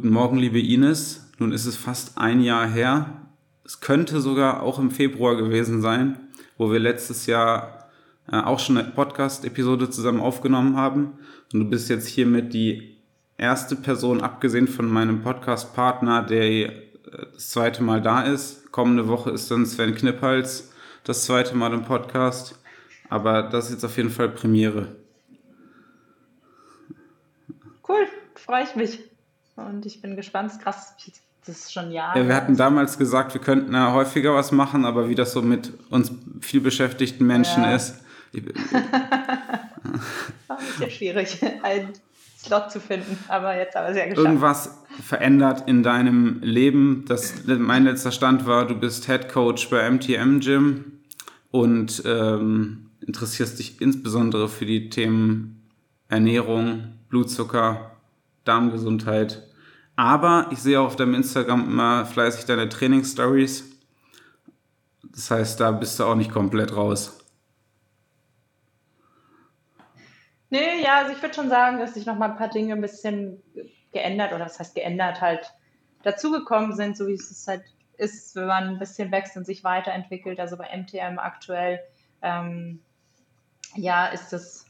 Guten Morgen, liebe Ines. Nun ist es fast ein Jahr her. Es könnte sogar auch im Februar gewesen sein, wo wir letztes Jahr äh, auch schon eine Podcast-Episode zusammen aufgenommen haben. Und du bist jetzt hiermit die erste Person, abgesehen von meinem Podcast-Partner, der äh, das zweite Mal da ist. Kommende Woche ist dann Sven Kniphals das zweite Mal im Podcast. Aber das ist jetzt auf jeden Fall Premiere. Cool, freue ich mich. Und ich bin gespannt. Krass, das ist schon Jahre. Ja, wir hatten damals gesagt, wir könnten ja häufiger was machen, aber wie das so mit uns viel beschäftigten Menschen ja. ist. Ich, ist ja schwierig, einen Slot zu finden, aber jetzt haben wir es ja geschafft. Irgendwas verändert in deinem Leben. Das, mein letzter Stand war, du bist Head Coach bei MTM Gym und ähm, interessierst dich insbesondere für die Themen Ernährung, Blutzucker, Darmgesundheit aber ich sehe auch auf deinem Instagram immer fleißig deine Trainingsstories. Das heißt, da bist du auch nicht komplett raus. Nee, ja, also ich würde schon sagen, dass sich noch mal ein paar Dinge ein bisschen geändert oder das heißt geändert halt dazugekommen sind, so wie es halt ist, wenn man ein bisschen wächst und sich weiterentwickelt. Also bei MTM aktuell, ähm, ja, ist es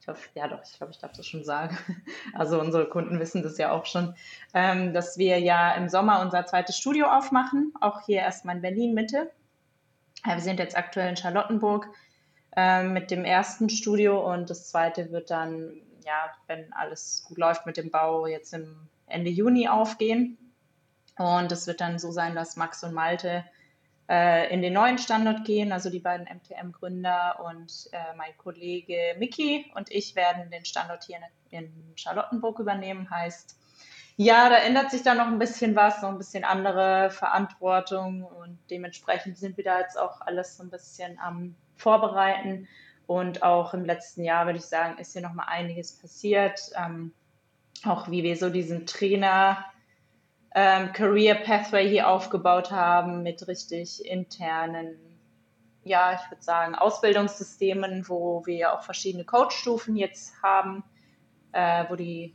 ich hoffe, ja doch, ich glaube, ich darf das schon sagen. Also unsere Kunden wissen das ja auch schon, ähm, dass wir ja im Sommer unser zweites Studio aufmachen, auch hier erstmal in Berlin Mitte. Ja, wir sind jetzt aktuell in Charlottenburg äh, mit dem ersten Studio und das zweite wird dann, ja, wenn alles gut läuft mit dem Bau, jetzt im Ende Juni aufgehen. Und es wird dann so sein, dass Max und Malte äh, in den neuen Standort gehen. Also die beiden MTM-Gründer und äh, mein Kollege Miki und ich werden den Standort hier in, in, Charlottenburg übernehmen. Heißt, ja, da ändert sich dann noch ein bisschen was, noch ein bisschen andere Verantwortung und dementsprechend sind wir da jetzt auch alles so ein bisschen am Vorbereiten. Und auch im letzten Jahr, würde ich sagen, ist hier nochmal einiges passiert. Ähm, auch wie wir so diesen Trainer ähm, Career Pathway hier aufgebaut haben mit richtig internen, ja, ich würde sagen, Ausbildungssystemen, wo wir auch verschiedene Coach-Stufen jetzt haben, äh, wo die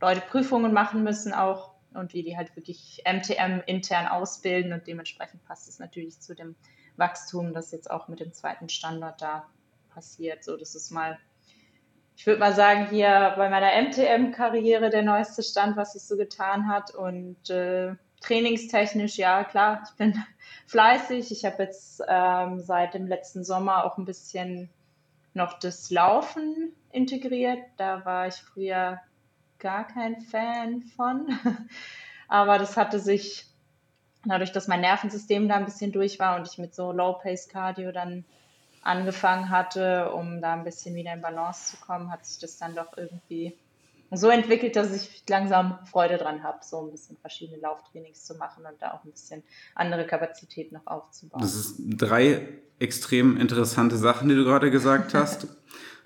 Leute Prüfungen machen müssen auch und wie die halt wirklich MTM intern ausbilden und dementsprechend passt es natürlich zu dem Wachstum, das jetzt auch mit dem zweiten Standort da passiert. So, das ist mal ich würde mal sagen, hier bei meiner MTM-Karriere der neueste Stand, was sich so getan hat. Und äh, trainingstechnisch, ja, klar, ich bin fleißig. Ich habe jetzt ähm, seit dem letzten Sommer auch ein bisschen noch das Laufen integriert. Da war ich früher gar kein Fan von. Aber das hatte sich dadurch, dass mein Nervensystem da ein bisschen durch war und ich mit so Low-Pace-Cardio dann angefangen hatte, um da ein bisschen wieder in Balance zu kommen, hat sich das dann doch irgendwie so entwickelt, dass ich langsam Freude dran habe, so ein bisschen verschiedene Lauftrainings zu machen und da auch ein bisschen andere Kapazität noch aufzubauen. Das ist drei extrem interessante Sachen, die du gerade gesagt hast.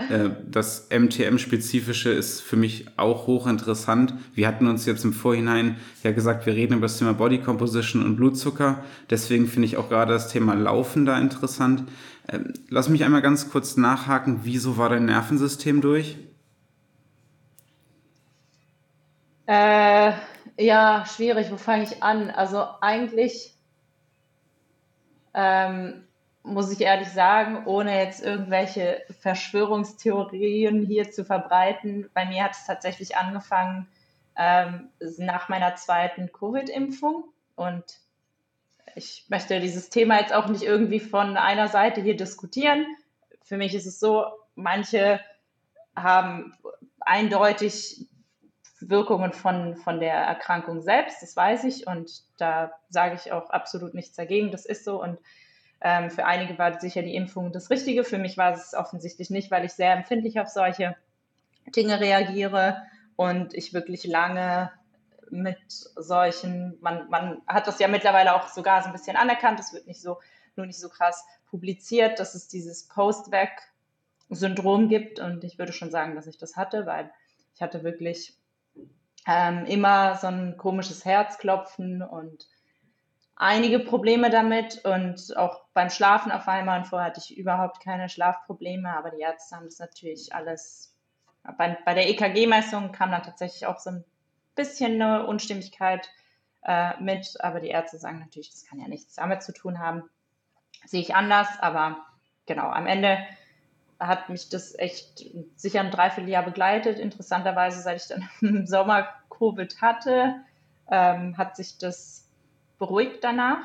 Äh, das MTM-spezifische ist für mich auch hochinteressant. Wir hatten uns jetzt im Vorhinein ja gesagt, wir reden über das Thema Body Composition und Blutzucker. Deswegen finde ich auch gerade das Thema Laufen da interessant. Ähm, lass mich einmal ganz kurz nachhaken, wieso war dein Nervensystem durch? Äh, ja, schwierig. Wo fange ich an? Also eigentlich ähm, muss ich ehrlich sagen, ohne jetzt irgendwelche Verschwörungstheorien hier zu verbreiten, bei mir hat es tatsächlich angefangen ähm, nach meiner zweiten Covid-Impfung und ich möchte dieses Thema jetzt auch nicht irgendwie von einer Seite hier diskutieren. Für mich ist es so, manche haben eindeutig Wirkungen von, von der Erkrankung selbst, das weiß ich. Und da sage ich auch absolut nichts dagegen, das ist so. Und ähm, für einige war sicher die Impfung das Richtige, für mich war es offensichtlich nicht, weil ich sehr empfindlich auf solche Dinge reagiere. Und ich wirklich lange mit solchen, man, man hat das ja mittlerweile auch sogar so ein bisschen anerkannt, es wird nicht so, nur nicht so krass publiziert, dass es dieses Post-Vac-Syndrom gibt. Und ich würde schon sagen, dass ich das hatte, weil ich hatte wirklich ähm, immer so ein komisches Herzklopfen und einige Probleme damit. Und auch beim Schlafen auf einmal. Und vorher hatte ich überhaupt keine Schlafprobleme, aber die Ärzte haben das natürlich alles, bei, bei der EKG-Messung kam dann tatsächlich auch so ein bisschen eine Unstimmigkeit äh, mit, aber die Ärzte sagen natürlich, das kann ja nichts damit zu tun haben. Sehe ich anders, aber genau, am Ende hat mich das echt sicher ein Dreivierteljahr begleitet. Interessanterweise, seit ich dann im Sommer Covid hatte, ähm, hat sich das beruhigt danach.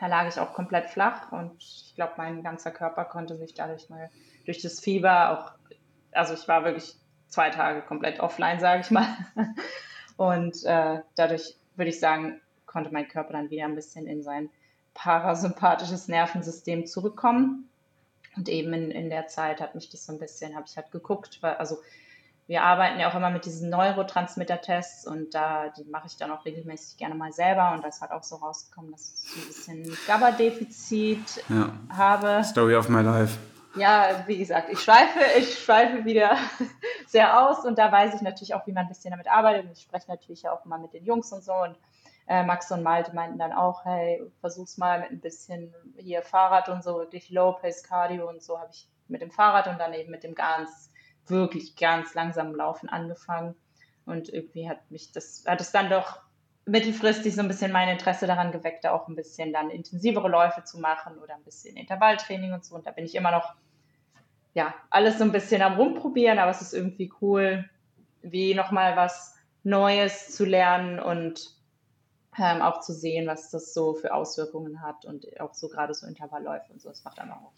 Da lag ich auch komplett flach und ich glaube, mein ganzer Körper konnte sich dadurch mal durch das Fieber auch, also ich war wirklich zwei Tage komplett offline, sage ich mal. Und äh, dadurch würde ich sagen, konnte mein Körper dann wieder ein bisschen in sein parasympathisches Nervensystem zurückkommen. Und eben in, in der Zeit hat mich das so ein bisschen, habe ich halt geguckt, weil, also wir arbeiten ja auch immer mit diesen Neurotransmitter-Tests und da die mache ich dann auch regelmäßig gerne mal selber und da ist halt auch so rausgekommen, dass ich ein bisschen GABA-Defizit ja. habe. Story of my life. Ja, wie gesagt, ich schweife, ich schweife wieder sehr aus und da weiß ich natürlich auch, wie man ein bisschen damit arbeitet und ich spreche natürlich auch mal mit den Jungs und so und äh, Max und Malte meinten dann auch, hey, versuch's mal mit ein bisschen hier Fahrrad und so, wirklich Low-Pace Cardio und so habe ich mit dem Fahrrad und dann eben mit dem ganz, wirklich ganz langsamen Laufen angefangen. Und irgendwie hat mich das, hat es dann doch mittelfristig so ein bisschen mein Interesse daran geweckt, da auch ein bisschen dann intensivere Läufe zu machen oder ein bisschen Intervalltraining und so. Und da bin ich immer noch, ja, alles so ein bisschen am Rumprobieren, aber es ist irgendwie cool, wie nochmal was Neues zu lernen und ähm, auch zu sehen, was das so für Auswirkungen hat und auch so gerade so Intervallläufe und so. Es macht dann auch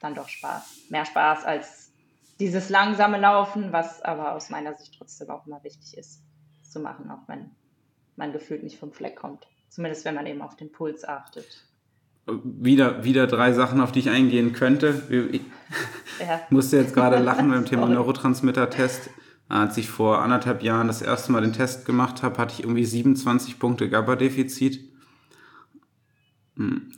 dann doch Spaß. Mehr Spaß als dieses langsame Laufen, was aber aus meiner Sicht trotzdem auch immer wichtig ist zu machen, auch wenn man gefühlt nicht vom Fleck kommt. Zumindest wenn man eben auf den Puls achtet. Wieder, wieder drei Sachen, auf die ich eingehen könnte. Ich ja. musste jetzt gerade lachen beim Thema Neurotransmitter-Test. Als ich vor anderthalb Jahren das erste Mal den Test gemacht habe, hatte ich irgendwie 27 Punkte GABA-Defizit. Hm.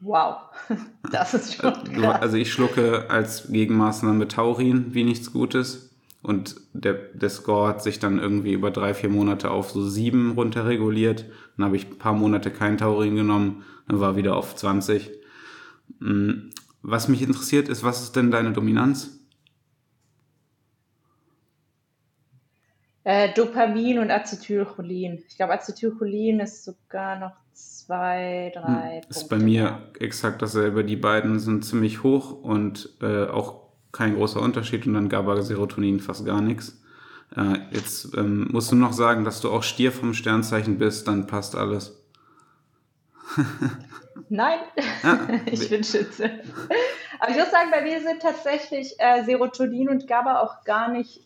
Wow, das ist schon krass. Also ich schlucke als Gegenmaßnahme Taurin wie nichts Gutes. Und der, der Score hat sich dann irgendwie über drei, vier Monate auf so sieben runterreguliert. Dann habe ich ein paar Monate kein Taurin genommen, dann war wieder auf 20. Hm. Was mich interessiert ist, was ist denn deine Dominanz? Äh, Dopamin und Acetylcholin. Ich glaube, Acetylcholin ist sogar noch zwei, drei. Hm, ist bei mir exakt dasselbe. Die beiden sind ziemlich hoch und äh, auch kein großer Unterschied und dann GABA-Serotonin fast gar nichts. Äh, jetzt ähm, musst du noch sagen, dass du auch Stier vom Sternzeichen bist, dann passt alles. Nein, ah, ich bin Schütze. Aber ich muss sagen, bei mir sind tatsächlich äh, Serotonin und GABA auch gar nicht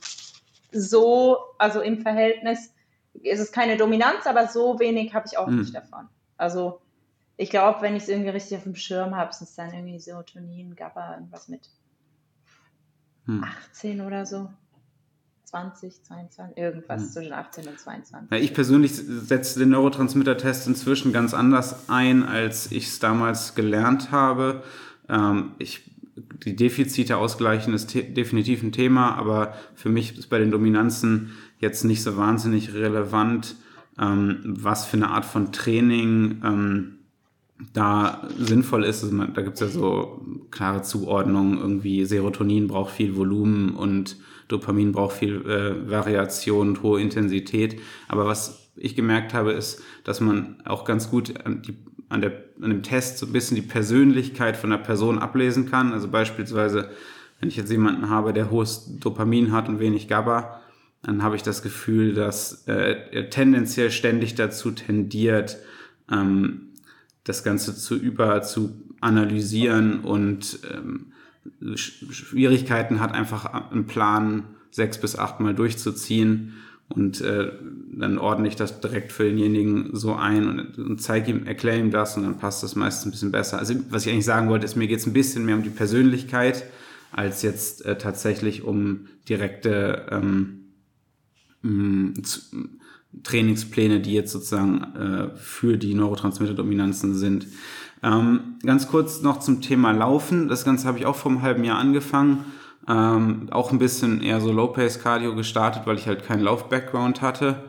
so, also im Verhältnis ist es keine Dominanz, aber so wenig habe ich auch mhm. nicht davon. Also ich glaube, wenn ich es irgendwie richtig auf dem Schirm habe, sind es dann irgendwie Serotonin, GABA, irgendwas mit hm. 18 oder so. 20, 22, irgendwas hm. zwischen 18 und 22. Ja, ich persönlich setze den Neurotransmitter-Test inzwischen ganz anders ein, als ich es damals gelernt habe. Ähm, ich die Defizite ausgleichen ist definitiv ein Thema, aber für mich ist bei den Dominanzen jetzt nicht so wahnsinnig relevant, ähm, was für eine Art von Training ähm, da sinnvoll ist. Also man, da gibt es ja so klare Zuordnungen, irgendwie Serotonin braucht viel Volumen und Dopamin braucht viel äh, Variation und hohe Intensität. Aber was ich gemerkt habe, ist, dass man auch ganz gut die an, der, an dem Test so ein bisschen die Persönlichkeit von der Person ablesen kann. Also beispielsweise, wenn ich jetzt jemanden habe, der hohes Dopamin hat und wenig GABA, dann habe ich das Gefühl, dass äh, er tendenziell ständig dazu tendiert, ähm, das Ganze zu über zu analysieren und ähm, Schwierigkeiten hat, einfach einen Plan sechs bis acht Mal durchzuziehen und äh, dann ordne ich das direkt für denjenigen so ein und, und zeige ihm, erkläre ihm das und dann passt das meistens ein bisschen besser. Also was ich eigentlich sagen wollte, ist, mir geht es ein bisschen mehr um die Persönlichkeit als jetzt äh, tatsächlich um direkte ähm, Trainingspläne, die jetzt sozusagen äh, für die Neurotransmitter-Dominanzen sind. Ähm, ganz kurz noch zum Thema Laufen. Das Ganze habe ich auch vor einem halben Jahr angefangen ähm, auch ein bisschen eher so Low-Pace-Cardio gestartet, weil ich halt keinen Lauf-Background hatte.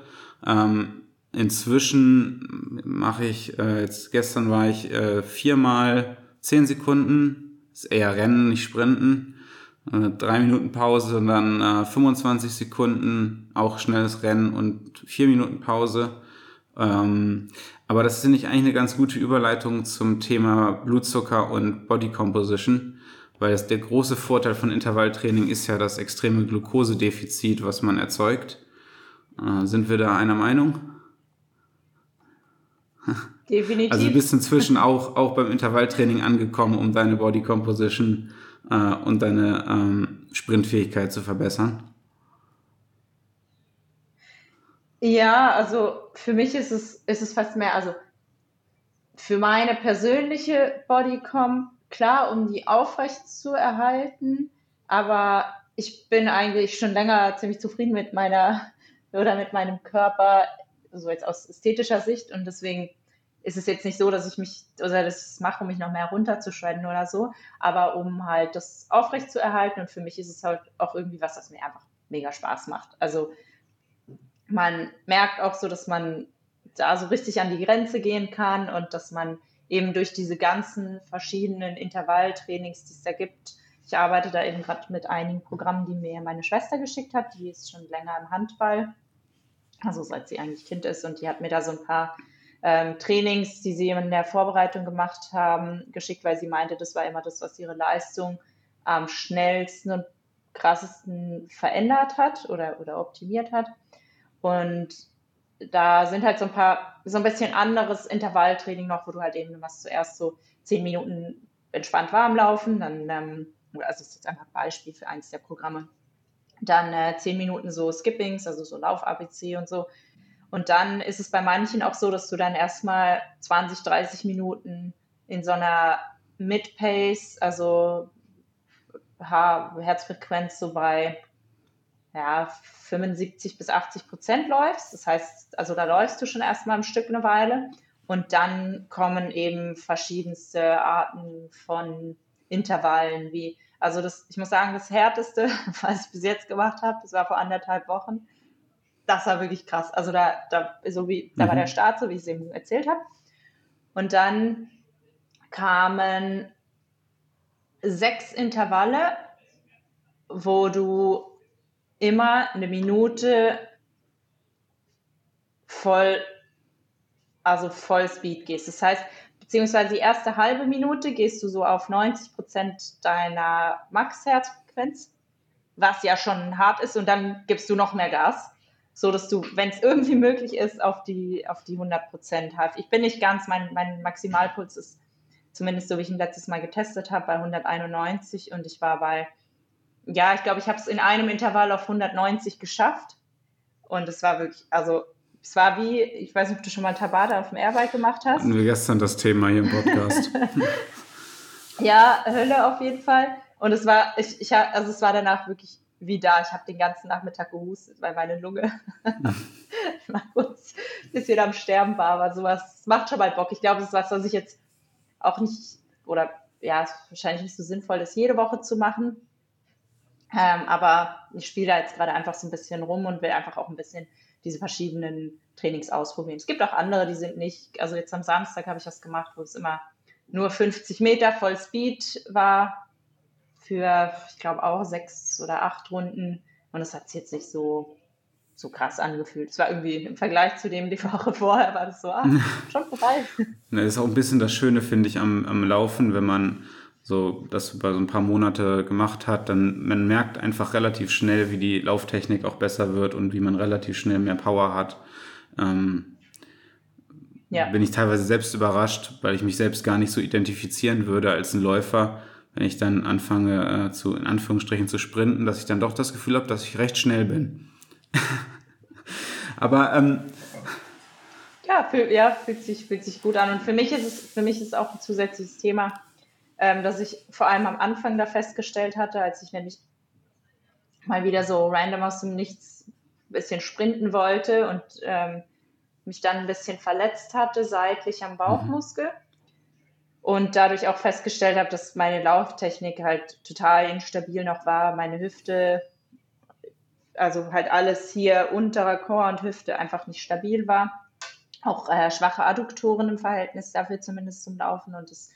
Ähm, inzwischen mache ich, äh, jetzt gestern war ich äh, viermal zehn Sekunden, ist eher Rennen, nicht Sprinten. äh, drei Minuten Pause und dann äh, 25 Sekunden, auch schnelles Rennen und vier Minuten Pause. Ähm, aber das finde ich eigentlich eine ganz gute Überleitung zum Thema Blutzucker und Body Composition, weil es, der große Vorteil von Intervalltraining ist ja das extreme Glukosedefizit, was man erzeugt. Äh, sind wir da einer Meinung? Definitiv. Also du bist inzwischen auch, auch beim Intervalltraining angekommen, um deine Body Composition äh, und deine ähm, Sprintfähigkeit zu verbessern. Ja, also für mich ist es, ist es fast mehr, also für meine persönliche Bodycom, klar, um die aufrecht zu erhalten, aber ich bin eigentlich schon länger ziemlich zufrieden mit meiner oder mit meinem Körper, so jetzt aus ästhetischer Sicht und deswegen ist es jetzt nicht so, dass ich mich oder das mache, um mich noch mehr runterzuschreiben oder so, aber um halt das aufrecht zu erhalten und für mich ist es halt auch irgendwie was, das mir einfach mega Spaß macht. Also man merkt auch so, dass man da so richtig an die Grenze gehen kann und dass man eben durch diese ganzen verschiedenen Intervalltrainings, die es da gibt, ich arbeite da eben gerade mit einigen Programmen, die mir meine Schwester geschickt hat, die ist schon länger im Handball, also seit sie eigentlich Kind ist und die hat mir da so ein paar ähm, Trainings, die sie in der Vorbereitung gemacht haben, geschickt, weil sie meinte, das war immer das, was ihre Leistung am schnellsten und krassesten verändert hat oder, oder optimiert hat. Und da sind halt so ein paar, so ein bisschen anderes Intervalltraining noch, wo du halt eben, machst zuerst so zehn Minuten entspannt warm laufen, dann, ähm, also das ist jetzt einfach ein Beispiel für eins der Programme, dann äh, zehn Minuten so Skippings, also so Lauf-ABC und so. Und dann ist es bei manchen auch so, dass du dann erstmal 20, 30 Minuten in so einer Mid-Pace, also Herzfrequenz so bei ja, 75 bis 80 Prozent läufst. Das heißt, also da läufst du schon erstmal ein Stück eine Weile. Und dann kommen eben verschiedenste Arten von Intervallen, wie, also das, ich muss sagen, das härteste, was ich bis jetzt gemacht habe, das war vor anderthalb Wochen. Das war wirklich krass. Also da, da, so wie, da mhm. war der Start, so wie ich es eben erzählt habe. Und dann kamen sechs Intervalle, wo du immer eine Minute voll, also voll Speed gehst. Das heißt, beziehungsweise die erste halbe Minute gehst du so auf 90 Prozent deiner Max-Herzfrequenz, was ja schon hart ist, und dann gibst du noch mehr Gas, so dass du, wenn es irgendwie möglich ist, auf die, auf die 100 Prozent halt. Ich bin nicht ganz, mein, mein Maximalpuls ist zumindest so, wie ich ihn letztes Mal getestet habe, bei 191 und ich war bei ja, ich glaube, ich habe es in einem Intervall auf 190 geschafft. Und es war wirklich, also es war wie, ich weiß nicht, ob du schon mal Tabata auf dem Airbike gemacht hast. Hatten wir gestern das Thema hier im Podcast. ja, Hölle auf jeden Fall. Und es war, ich, ich, also es war danach wirklich wie da. Ich habe den ganzen Nachmittag gehustet, weil meine Lunge mal kurz ein bisschen am Sterben war. Aber sowas macht schon mal Bock. Ich glaube, das ist was, was ich jetzt auch nicht, oder ja, ist wahrscheinlich nicht so sinnvoll, das jede Woche zu machen. Ähm, aber ich spiele da jetzt gerade einfach so ein bisschen rum und will einfach auch ein bisschen diese verschiedenen Trainings ausprobieren. Es gibt auch andere, die sind nicht, also jetzt am Samstag habe ich was gemacht, wo es immer nur 50 Meter voll Speed war für, ich glaube, auch sechs oder acht Runden. Und es hat sich jetzt nicht so, so krass angefühlt. Es war irgendwie im Vergleich zu dem die Woche vorher, war das so, ah, schon vorbei. Das ist auch ein bisschen das Schöne, finde ich, am, am Laufen, wenn man so das über so ein paar Monate gemacht hat, dann man merkt einfach relativ schnell, wie die Lauftechnik auch besser wird und wie man relativ schnell mehr Power hat. Ähm, ja. Bin ich teilweise selbst überrascht, weil ich mich selbst gar nicht so identifizieren würde als ein Läufer, wenn ich dann anfange äh, zu in Anführungsstrichen zu sprinten, dass ich dann doch das Gefühl habe, dass ich recht schnell bin. Aber ähm, ja, fühl, ja fühlt, sich, fühlt sich gut an. Und für mich ist es für mich ist auch ein zusätzliches Thema ähm, dass ich vor allem am Anfang da festgestellt hatte, als ich nämlich mal wieder so random aus dem Nichts ein bisschen sprinten wollte und ähm, mich dann ein bisschen verletzt hatte, seitlich am Bauchmuskel. Und dadurch auch festgestellt habe, dass meine Lauftechnik halt total instabil noch war. Meine Hüfte, also halt alles hier unterer Chor und Hüfte einfach nicht stabil war. Auch äh, schwache Adduktoren im Verhältnis dafür zumindest zum Laufen. Und das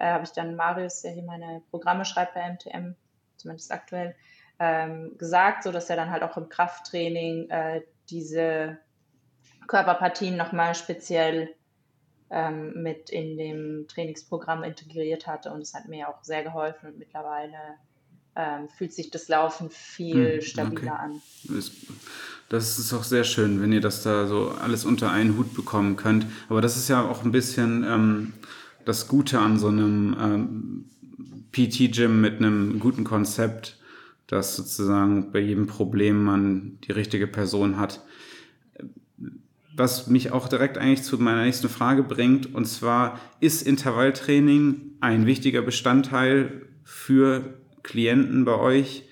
äh, habe ich dann Marius, der hier meine Programme schreibt bei MTM, zumindest aktuell, ähm, gesagt, sodass er dann halt auch im Krafttraining äh, diese Körperpartien nochmal speziell ähm, mit in dem Trainingsprogramm integriert hatte und es hat mir auch sehr geholfen und mittlerweile ähm, fühlt sich das Laufen viel hm, stabiler okay. an. Das ist auch sehr schön, wenn ihr das da so alles unter einen Hut bekommen könnt. Aber das ist ja auch ein bisschen ähm, das Gute an so einem ähm, PT-Gym mit einem guten Konzept, dass sozusagen bei jedem Problem man die richtige Person hat. Was mich auch direkt eigentlich zu meiner nächsten Frage bringt, und zwar, ist Intervalltraining ein wichtiger Bestandteil für Klienten bei euch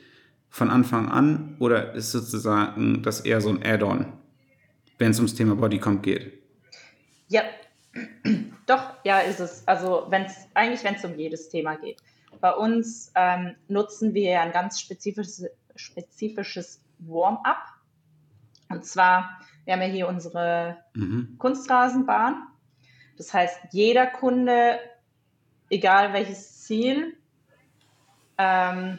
von Anfang an oder ist sozusagen das eher so ein Add-on, wenn es ums Thema Bodycomp geht? Ja, doch, ja, ist es. Also wenn es eigentlich, wenn es um jedes Thema geht. Bei uns ähm, nutzen wir ein ganz spezifisches, spezifisches Warm-up. Und zwar, wir haben ja hier unsere mhm. Kunstrasenbahn. Das heißt, jeder Kunde, egal welches Ziel, ähm,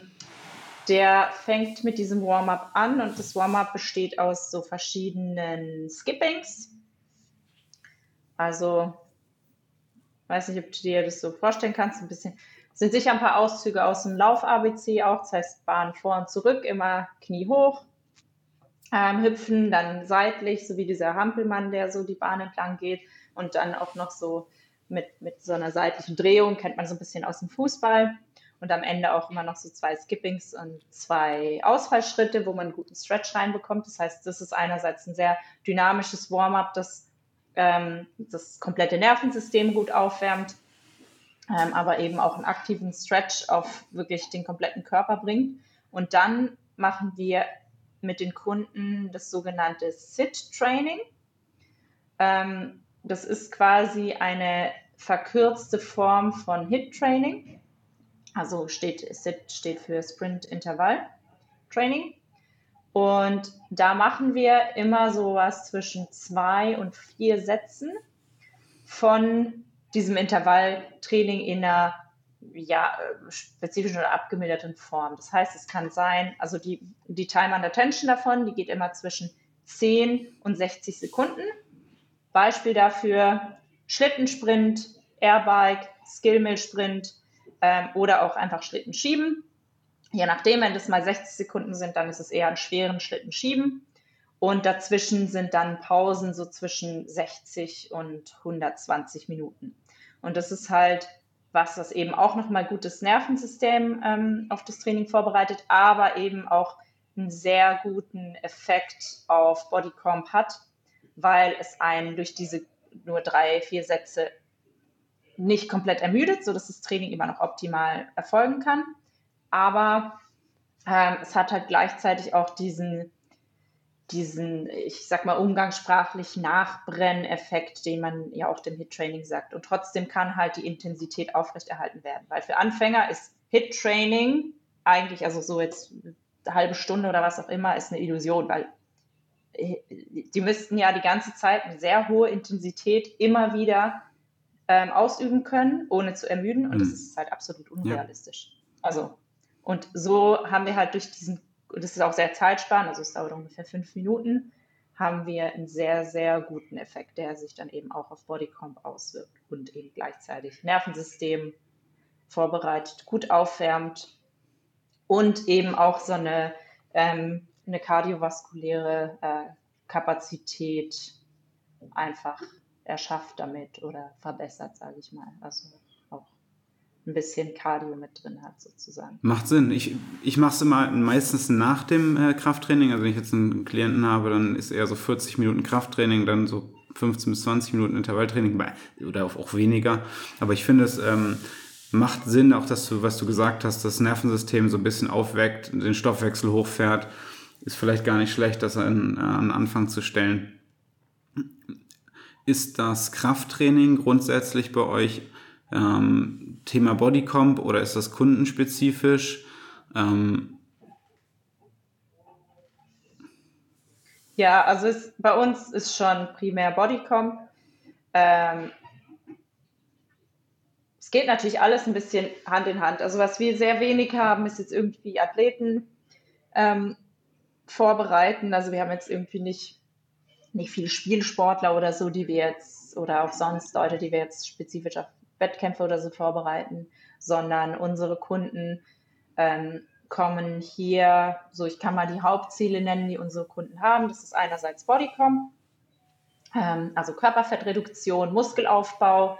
der fängt mit diesem Warm-up an und das Warm-up besteht aus so verschiedenen Skippings. Also, weiß nicht, ob du dir das so vorstellen kannst, ein bisschen. Sind sicher ein paar Auszüge aus dem Lauf-ABC auch, das heißt Bahn vor und zurück, immer Knie hoch, ähm, hüpfen, dann seitlich, so wie dieser Hampelmann, der so die Bahn entlang geht und dann auch noch so mit, mit so einer seitlichen Drehung, kennt man so ein bisschen aus dem Fußball und am Ende auch immer noch so zwei Skippings und zwei Ausfallschritte, wo man einen guten Stretch reinbekommt. Das heißt, das ist einerseits ein sehr dynamisches Warm-up, das ähm, das komplette Nervensystem gut aufwärmt, ähm, aber eben auch einen aktiven Stretch auf wirklich den kompletten Körper bringt. Und dann machen wir mit den Kunden das sogenannte Sit-Training. Ähm, das ist quasi eine verkürzte Form von HIT-Training. Also steht, SIT steht für Sprint Intervall Training. Und da machen wir immer so was zwischen zwei und vier Sätzen von diesem Intervalltraining in einer ja, spezifischen oder abgemilderten Form. Das heißt, es kann sein, also die, die Time and Attention davon, die geht immer zwischen 10 und 60 Sekunden. Beispiel dafür Schlittensprint, Airbike, Skillmill-Sprint, ähm, oder auch einfach Schlitten schieben. Je nachdem, wenn das mal 60 Sekunden sind, dann ist es eher einen schweren Schlitten schieben. Und dazwischen sind dann Pausen so zwischen 60 und 120 Minuten. Und das ist halt was, das eben auch nochmal gutes Nervensystem ähm, auf das Training vorbereitet, aber eben auch einen sehr guten Effekt auf Bodycomp hat, weil es einen durch diese nur drei, vier Sätze nicht komplett ermüdet, sodass das Training immer noch optimal erfolgen kann. Aber ähm, es hat halt gleichzeitig auch diesen, diesen, ich sag mal, umgangssprachlich Nachbrenneffekt, den man ja auch dem Hit-Training sagt. Und trotzdem kann halt die Intensität aufrechterhalten werden. Weil für Anfänger ist Hit-Training eigentlich, also so jetzt eine halbe Stunde oder was auch immer, ist eine Illusion, weil äh, die müssten ja die ganze Zeit eine sehr hohe Intensität immer wieder ähm, ausüben können, ohne zu ermüden. Und mhm. das ist halt absolut unrealistisch. Ja. Also, und so haben wir halt durch diesen, das ist auch sehr zeitsparend, also es dauert ungefähr fünf Minuten, haben wir einen sehr, sehr guten Effekt, der sich dann eben auch auf Bodycomp auswirkt und eben gleichzeitig Nervensystem vorbereitet, gut aufwärmt und eben auch so eine, ähm, eine kardiovaskuläre äh, Kapazität einfach erschafft damit oder verbessert, sage ich mal. Also ein bisschen Cardio mit drin hat sozusagen. Macht Sinn. Ich, ich mache es immer meistens nach dem äh, Krafttraining. Also wenn ich jetzt einen Klienten habe, dann ist eher so 40 Minuten Krafttraining, dann so 15 bis 20 Minuten Intervalltraining oder auch weniger. Aber ich finde es ähm, macht Sinn, auch dass du, was du gesagt hast, das Nervensystem so ein bisschen aufweckt, den Stoffwechsel hochfährt. Ist vielleicht gar nicht schlecht, das an, an Anfang zu stellen. Ist das Krafttraining grundsätzlich bei euch ähm, Thema Bodycomp oder ist das kundenspezifisch? Ähm ja, also es, bei uns ist schon primär Bodycomp. Ähm, es geht natürlich alles ein bisschen Hand in Hand. Also was wir sehr wenig haben, ist jetzt irgendwie Athleten ähm, vorbereiten. Also wir haben jetzt irgendwie nicht, nicht viele Spielsportler oder so, die wir jetzt, oder auch sonst Leute, die wir jetzt spezifisch auf Wettkämpfe oder so vorbereiten, sondern unsere Kunden ähm, kommen hier, so ich kann mal die Hauptziele nennen, die unsere Kunden haben. Das ist einerseits Bodycom, ähm, also Körperfettreduktion, Muskelaufbau,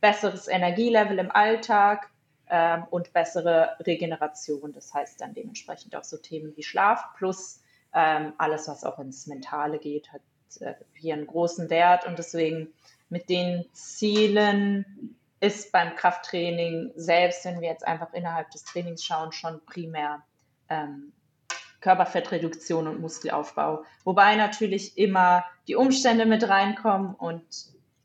besseres Energielevel im Alltag ähm, und bessere Regeneration. Das heißt dann dementsprechend auch so Themen wie Schlaf plus ähm, alles, was auch ins Mentale geht, hat äh, hier einen großen Wert und deswegen mit den Zielen ist beim Krafttraining selbst, wenn wir jetzt einfach innerhalb des Trainings schauen, schon primär ähm, Körperfettreduktion und Muskelaufbau. Wobei natürlich immer die Umstände mit reinkommen und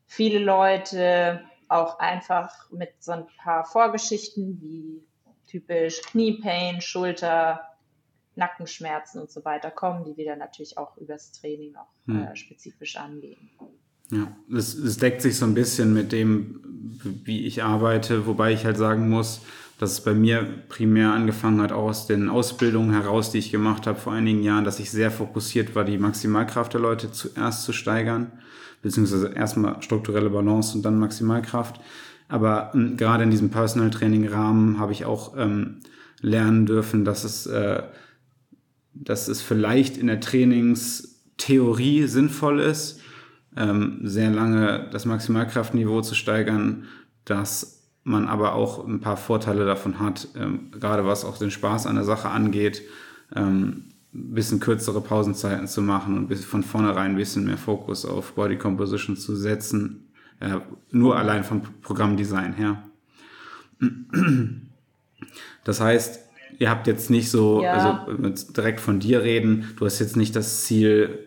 viele Leute auch einfach mit so ein paar Vorgeschichten wie typisch Kniepain, Schulter, Nackenschmerzen und so weiter kommen, die wir dann natürlich auch übers Training auch hm. äh, spezifisch angehen. Ja, es, deckt sich so ein bisschen mit dem, wie ich arbeite, wobei ich halt sagen muss, dass es bei mir primär angefangen hat aus den Ausbildungen heraus, die ich gemacht habe vor einigen Jahren, dass ich sehr fokussiert war, die Maximalkraft der Leute zuerst zu steigern, beziehungsweise erstmal strukturelle Balance und dann Maximalkraft. Aber ähm, gerade in diesem Personal Training Rahmen habe ich auch ähm, lernen dürfen, dass es, äh, dass es vielleicht in der Trainingstheorie sinnvoll ist, ähm, sehr lange das Maximalkraftniveau zu steigern, dass man aber auch ein paar Vorteile davon hat, ähm, gerade was auch den Spaß an der Sache angeht, ähm, ein bisschen kürzere Pausenzeiten zu machen und von vornherein ein bisschen mehr Fokus auf Body Composition zu setzen, äh, nur allein vom Programmdesign her. Das heißt, ihr habt jetzt nicht so, ja. also direkt von dir reden, du hast jetzt nicht das Ziel,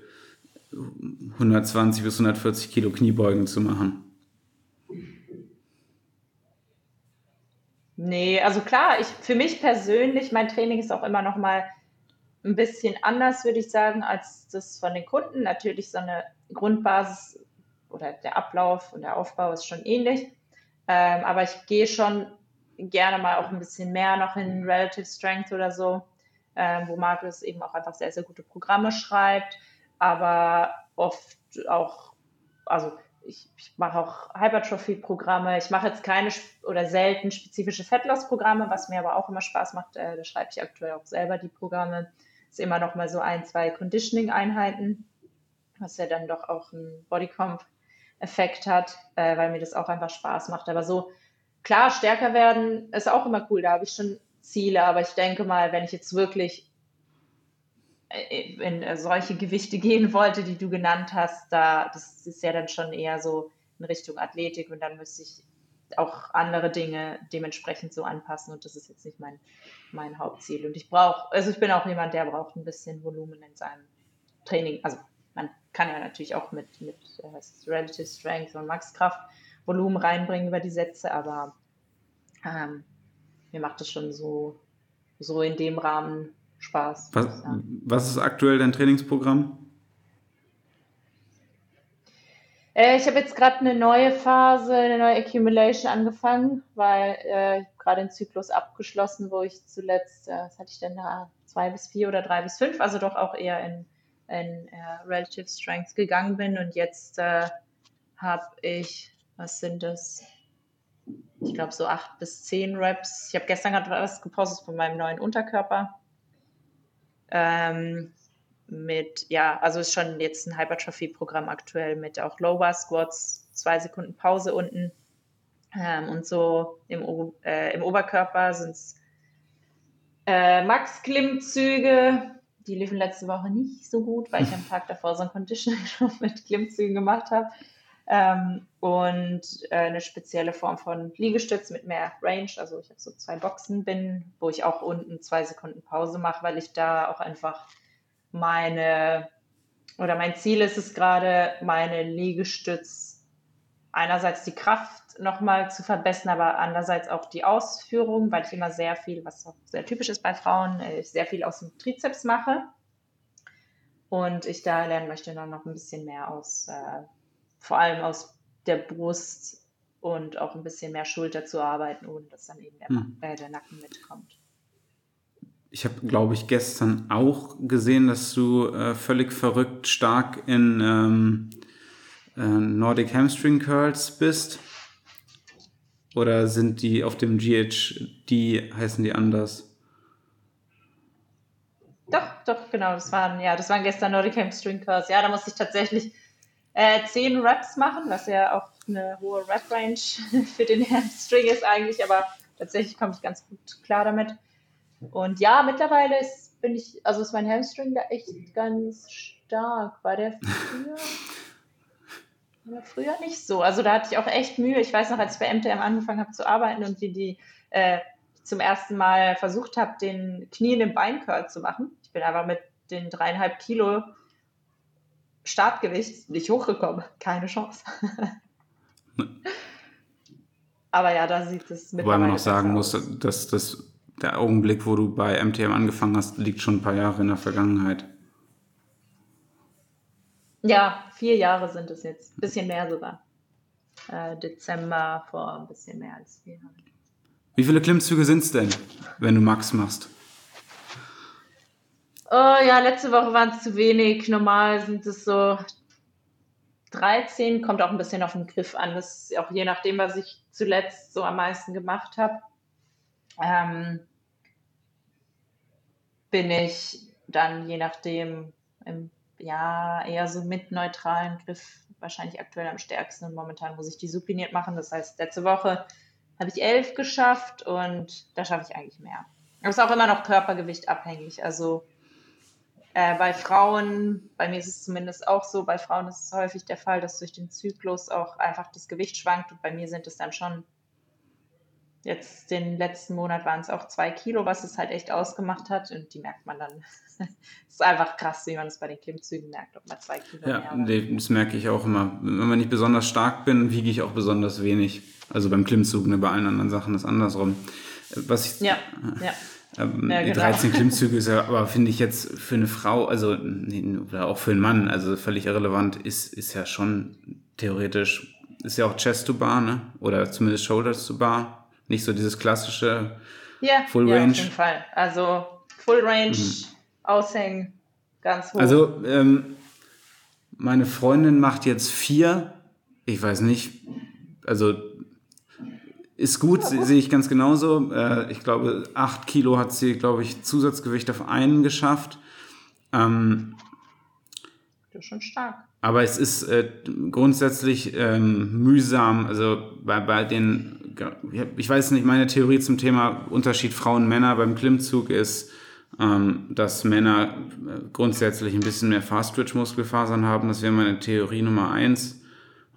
120 bis 140 Kilo Kniebeugen zu machen. Nee, also klar, ich, für mich persönlich, mein Training ist auch immer noch mal ein bisschen anders, würde ich sagen, als das von den Kunden. Natürlich so eine Grundbasis oder der Ablauf und der Aufbau ist schon ähnlich. Ähm, aber ich gehe schon gerne mal auch ein bisschen mehr noch in Relative Strength oder so, ähm, wo Markus eben auch einfach sehr, sehr gute Programme schreibt aber oft auch, also ich, ich mache auch Hypertrophy-Programme. Ich mache jetzt keine oder selten spezifische Fettloss-Programme, was mir aber auch immer Spaß macht. Äh, da schreibe ich aktuell auch selber die Programme. Ist immer noch mal so ein, zwei Conditioning-Einheiten, was ja dann doch auch einen Bodycomp-Effekt hat, äh, weil mir das auch einfach Spaß macht. Aber so klar, stärker werden ist auch immer cool. Da habe ich schon Ziele, aber ich denke mal, wenn ich jetzt wirklich in äh, solche Gewichte gehen wollte, die du genannt hast, da das ist ja dann schon eher so in Richtung Athletik und dann müsste ich auch andere Dinge dementsprechend so anpassen und das ist jetzt nicht mein, mein Hauptziel. Und ich brauche, also ich bin auch jemand, der braucht ein bisschen Volumen in seinem Training. Also man kann ja natürlich auch mit, mit äh, Relative Strength und Maxkraft Volumen reinbringen über die Sätze, aber ähm, mir macht es schon so, so in dem Rahmen Spaß. Was, was ist aktuell dein Trainingsprogramm? Äh, ich habe jetzt gerade eine neue Phase, eine neue Accumulation angefangen, weil äh, gerade den Zyklus abgeschlossen, wo ich zuletzt, äh, was hatte ich denn da, zwei bis vier oder drei bis fünf, also doch auch eher in, in uh, Relative Strength gegangen bin. Und jetzt äh, habe ich, was sind das? Ich glaube so acht bis zehn Reps. Ich habe gestern gerade was gepostet von meinem neuen Unterkörper. Ähm, mit, ja, also ist schon jetzt ein Hypertrophy-Programm aktuell mit auch Lower Squats, zwei Sekunden Pause unten. Ähm, und so im, äh, im Oberkörper sind es äh, Max-Klimmzüge. Die liefen letzte Woche nicht so gut, weil ich am Tag davor so ein Conditioning mit Klimmzügen gemacht habe. Ähm, und äh, eine spezielle Form von Liegestütz mit mehr Range. Also ich habe so zwei Boxen bin, wo ich auch unten zwei Sekunden Pause mache, weil ich da auch einfach meine oder mein Ziel ist es gerade, meine Liegestütz einerseits die Kraft nochmal zu verbessern, aber andererseits auch die Ausführung, weil ich immer sehr viel, was auch sehr typisch ist bei Frauen, äh, ich sehr viel aus dem Trizeps mache. Und ich da lernen möchte dann noch ein bisschen mehr aus äh, vor allem aus der Brust und auch ein bisschen mehr Schulter zu arbeiten, ohne dass dann eben der, hm. äh, der Nacken mitkommt. Ich habe, glaube ich, gestern auch gesehen, dass du äh, völlig verrückt stark in ähm, äh, Nordic Hamstring Curls bist. Oder sind die auf dem GHD, heißen die anders? Doch, doch, genau. Das waren, ja, das waren gestern Nordic Hamstring Curls. Ja, da musste ich tatsächlich äh, 10 Reps machen, was ja auch eine hohe Rep-Range für den Hamstring ist eigentlich, aber tatsächlich komme ich ganz gut klar damit. Und ja, mittlerweile ist, bin ich, also ist mein Hamstring da echt ganz stark. War der früher? war früher nicht so. Also da hatte ich auch echt Mühe. Ich weiß noch, als ich bei MTM angefangen habe zu arbeiten und die, die äh, zum ersten Mal versucht habe, den Knie in den Beincurl zu machen. Ich bin aber mit den dreieinhalb Kilo Startgewicht nicht hochgekommen. Keine Chance. Aber ja, da sieht es mit. Wobei man noch sagen muss, dass das der Augenblick, wo du bei MTM angefangen hast, liegt schon ein paar Jahre in der Vergangenheit. Ja, vier Jahre sind es jetzt. Ein bisschen mehr sogar. Äh, Dezember vor ein bisschen mehr als vier Jahren. Wie viele Klimmzüge sind es denn, wenn du Max machst? Oh ja, letzte Woche waren es zu wenig. Normal sind es so 13, kommt auch ein bisschen auf den Griff an. Das ist auch je nachdem, was ich zuletzt so am meisten gemacht habe. Ähm, bin ich dann je nachdem im ja eher so mit neutralen Griff wahrscheinlich aktuell am stärksten und momentan muss ich die supiniert machen. Das heißt, letzte Woche habe ich elf geschafft und da schaffe ich eigentlich mehr. Aber es ist auch immer noch Körpergewicht abhängig. Also äh, bei Frauen, bei mir ist es zumindest auch so, bei Frauen ist es häufig der Fall, dass durch den Zyklus auch einfach das Gewicht schwankt und bei mir sind es dann schon Jetzt den letzten Monat waren es auch zwei Kilo, was es halt echt ausgemacht hat. Und die merkt man dann. Es ist einfach krass, wie man es bei den Klimmzügen merkt, ob man zwei Kilo ja, mehr Ja, das merke ich auch immer. Wenn man nicht besonders stark bin, wiege ich auch besonders wenig. Also beim Klimmzug, ne, bei allen anderen Sachen ist andersrum. Was ich, ja, ja. Ähm, ja, genau. 13 Klimmzüge ist ja, aber finde ich jetzt für eine Frau, also oder auch für einen Mann, also völlig irrelevant, ist, ist ja schon theoretisch, ist ja auch Chest to Bar, ne? Oder zumindest Shoulders to Bar nicht so dieses klassische ja, Full ja, Range. Auf jeden Fall. Also Full Range, mhm. Aushängen, ganz hoch. Also ähm, meine Freundin macht jetzt vier. Ich weiß nicht. Also ist gut, ja, sehe ich ganz genauso. Äh, ich glaube, acht Kilo hat sie, glaube ich, Zusatzgewicht auf einen geschafft. Ähm, das ist schon stark. Aber es ist äh, grundsätzlich ähm, mühsam, also bei, bei den ich weiß nicht, meine Theorie zum Thema Unterschied Frauen-Männer beim Klimmzug ist, ähm, dass Männer äh, grundsätzlich ein bisschen mehr Fast-Twitch-Muskelfasern haben. Das wäre meine Theorie Nummer eins.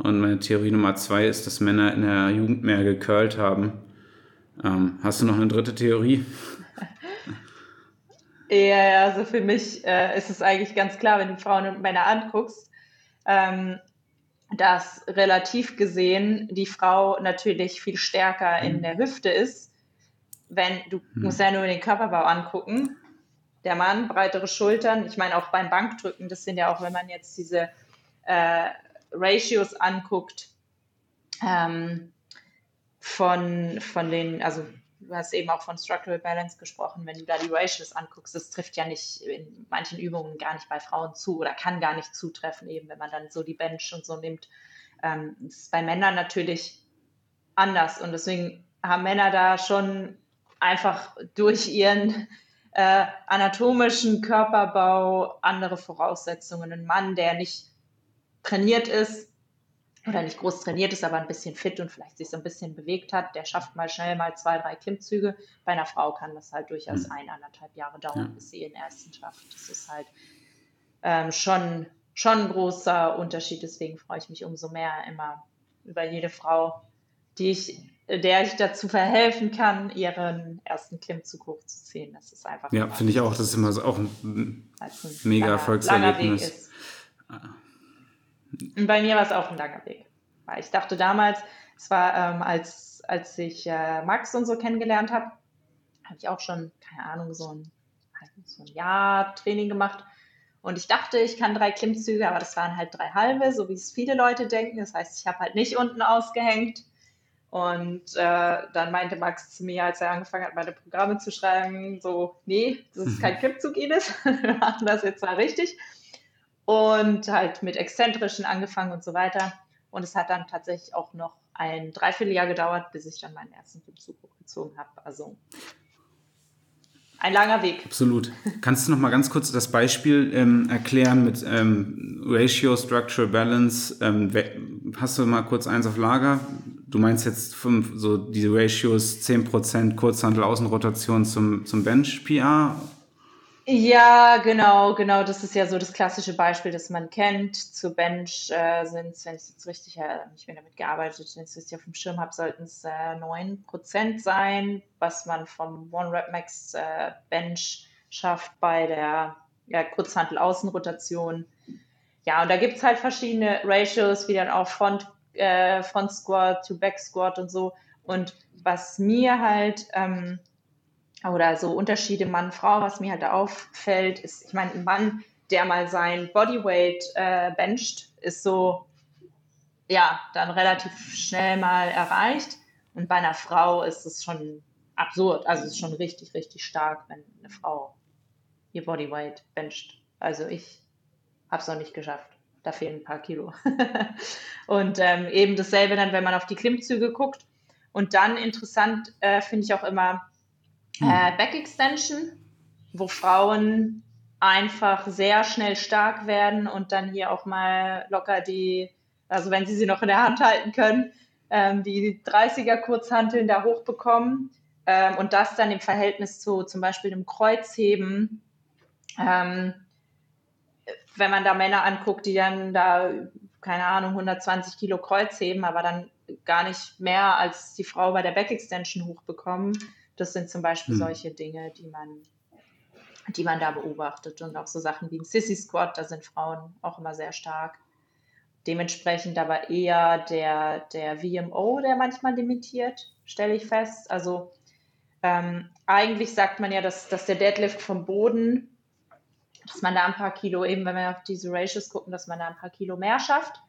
Und meine Theorie Nummer zwei ist, dass Männer in der Jugend mehr gecurlt haben. Ähm, hast du noch eine dritte Theorie? Ja, also für mich äh, ist es eigentlich ganz klar, wenn du Frauen und Männer anguckst. Ähm, dass relativ gesehen die Frau natürlich viel stärker in der Hüfte ist. Wenn du mhm. musst ja nur den Körperbau angucken. Der Mann breitere Schultern. Ich meine auch beim Bankdrücken. Das sind ja auch, wenn man jetzt diese äh, Ratios anguckt ähm, von von den also du hast eben auch von Structural Balance gesprochen, wenn du da die Ratios anguckst, das trifft ja nicht in manchen Übungen gar nicht bei Frauen zu oder kann gar nicht zutreffen, eben wenn man dann so die Bench und so nimmt. Ähm, das ist bei Männern natürlich anders und deswegen haben Männer da schon einfach durch ihren äh, anatomischen Körperbau andere Voraussetzungen. Ein Mann, der nicht trainiert ist, oder nicht groß trainiert ist, aber ein bisschen fit und vielleicht sich so ein bisschen bewegt hat, der schafft mal schnell mal zwei, drei Klimmzüge. Bei einer Frau kann das halt durchaus mhm. ein, anderthalb Jahre dauern, ja. bis sie ihren ersten schafft. Das ist halt ähm, schon, schon ein großer Unterschied. Deswegen freue ich mich umso mehr immer über jede Frau, die ich, der ich dazu verhelfen kann, ihren ersten Klimmzug hochzuziehen. Das ist einfach. Ja, finde ich auch. Das ist immer so auch ein, ein mega langer, Erfolgserlebnis. Langer. Und bei mir war es auch ein langer Weg. Weil ich dachte damals, es war, ähm, als, als ich äh, Max und so kennengelernt habe, habe ich auch schon, keine Ahnung, so ein, so ein Jahr Training gemacht. Und ich dachte, ich kann drei Klimmzüge, aber das waren halt drei halbe, so wie es viele Leute denken. Das heißt, ich habe halt nicht unten ausgehängt. Und äh, dann meinte Max zu mir, als er angefangen hat, meine Programme zu schreiben, so, nee, das ist kein Klimmzug, Ines, wir machen das jetzt mal richtig. Und halt mit Exzentrischen angefangen und so weiter. Und es hat dann tatsächlich auch noch ein Dreivierteljahr gedauert, bis ich dann meinen ersten Klimmzug hochgezogen habe. Also ein langer Weg. Absolut. Kannst du noch mal ganz kurz das Beispiel ähm, erklären mit ähm, Ratio, Structural Balance? Ähm, hast du mal kurz eins auf Lager? Du meinst jetzt fünf, so diese Ratios 10% Kurzhandel Außenrotation zum, zum Bench PR? Ja, genau, genau. Das ist ja so das klassische Beispiel, das man kennt. Zu Bench äh, sind es, wenn ich es jetzt richtig, äh, ich bin damit gearbeitet, wenn ich es richtig auf dem Schirm habe, sollten es äh, 9% sein, was man vom One Rep Max äh, Bench schafft bei der ja, Kurzhandel-Außenrotation. Ja, und da gibt es halt verschiedene Ratios, wie dann auch Front, äh, Front Squat to Back Squat und so. Und was mir halt ähm, oder so Unterschiede Mann-Frau, was mir halt auffällt, ist, ich meine, ein Mann, der mal sein Bodyweight äh, bencht, ist so, ja, dann relativ schnell mal erreicht. Und bei einer Frau ist es schon absurd. Also es ist schon richtig, richtig stark, wenn eine Frau ihr Bodyweight bencht. Also ich habe es noch nicht geschafft. Da fehlen ein paar Kilo. und ähm, eben dasselbe dann, wenn man auf die Klimmzüge guckt. Und dann interessant äh, finde ich auch immer, äh, hm. Back Extension, wo Frauen einfach sehr schnell stark werden und dann hier auch mal locker die, also wenn sie sie noch in der Hand halten können, ähm, die 30er Kurzhanteln da hochbekommen ähm, und das dann im Verhältnis zu zum Beispiel dem Kreuzheben. Ähm, wenn man da Männer anguckt, die dann da, keine Ahnung, 120 Kilo Kreuzheben, aber dann gar nicht mehr als die Frau bei der Back Extension hochbekommen, das sind zum Beispiel hm. solche Dinge, die man, die man da beobachtet. Und auch so Sachen wie ein Sissy Squat, da sind Frauen auch immer sehr stark. Dementsprechend aber eher der, der VMO, der manchmal limitiert, stelle ich fest. Also ähm, eigentlich sagt man ja, dass, dass der Deadlift vom Boden, dass man da ein paar Kilo, eben wenn wir auf diese Ratios gucken, dass man da ein paar Kilo mehr schafft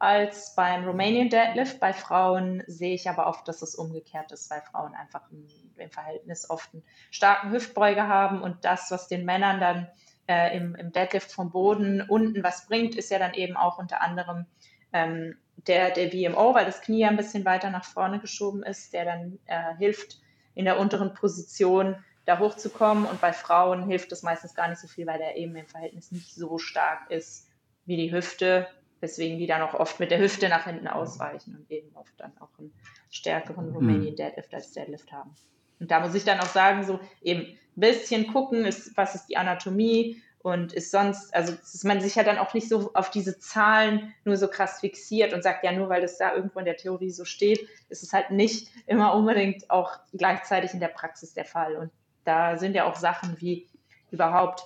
als beim Romanian Deadlift. Bei Frauen sehe ich aber oft, dass es umgekehrt ist, weil Frauen einfach im, im Verhältnis oft einen starken Hüftbeuger haben und das, was den Männern dann äh, im, im, Deadlift vom Boden unten was bringt, ist ja dann eben auch unter anderem ähm, der, der VMO, weil das Knie ja ein bisschen weiter nach vorne geschoben ist, der dann äh, hilft, in der unteren Position da hochzukommen. Und bei Frauen hilft das meistens gar nicht so viel, weil der eben im Verhältnis nicht so stark ist wie die Hüfte weswegen die dann auch oft mit der Hüfte nach hinten ausweichen und eben oft dann auch einen stärkeren Romanian Deadlift als Deadlift haben. Und da muss ich dann auch sagen, so eben ein bisschen gucken, ist, was ist die Anatomie und ist sonst, also ist man sich ja dann auch nicht so auf diese Zahlen nur so krass fixiert und sagt, ja, nur weil das da irgendwo in der Theorie so steht, ist es halt nicht immer unbedingt auch gleichzeitig in der Praxis der Fall. Und da sind ja auch Sachen wie überhaupt,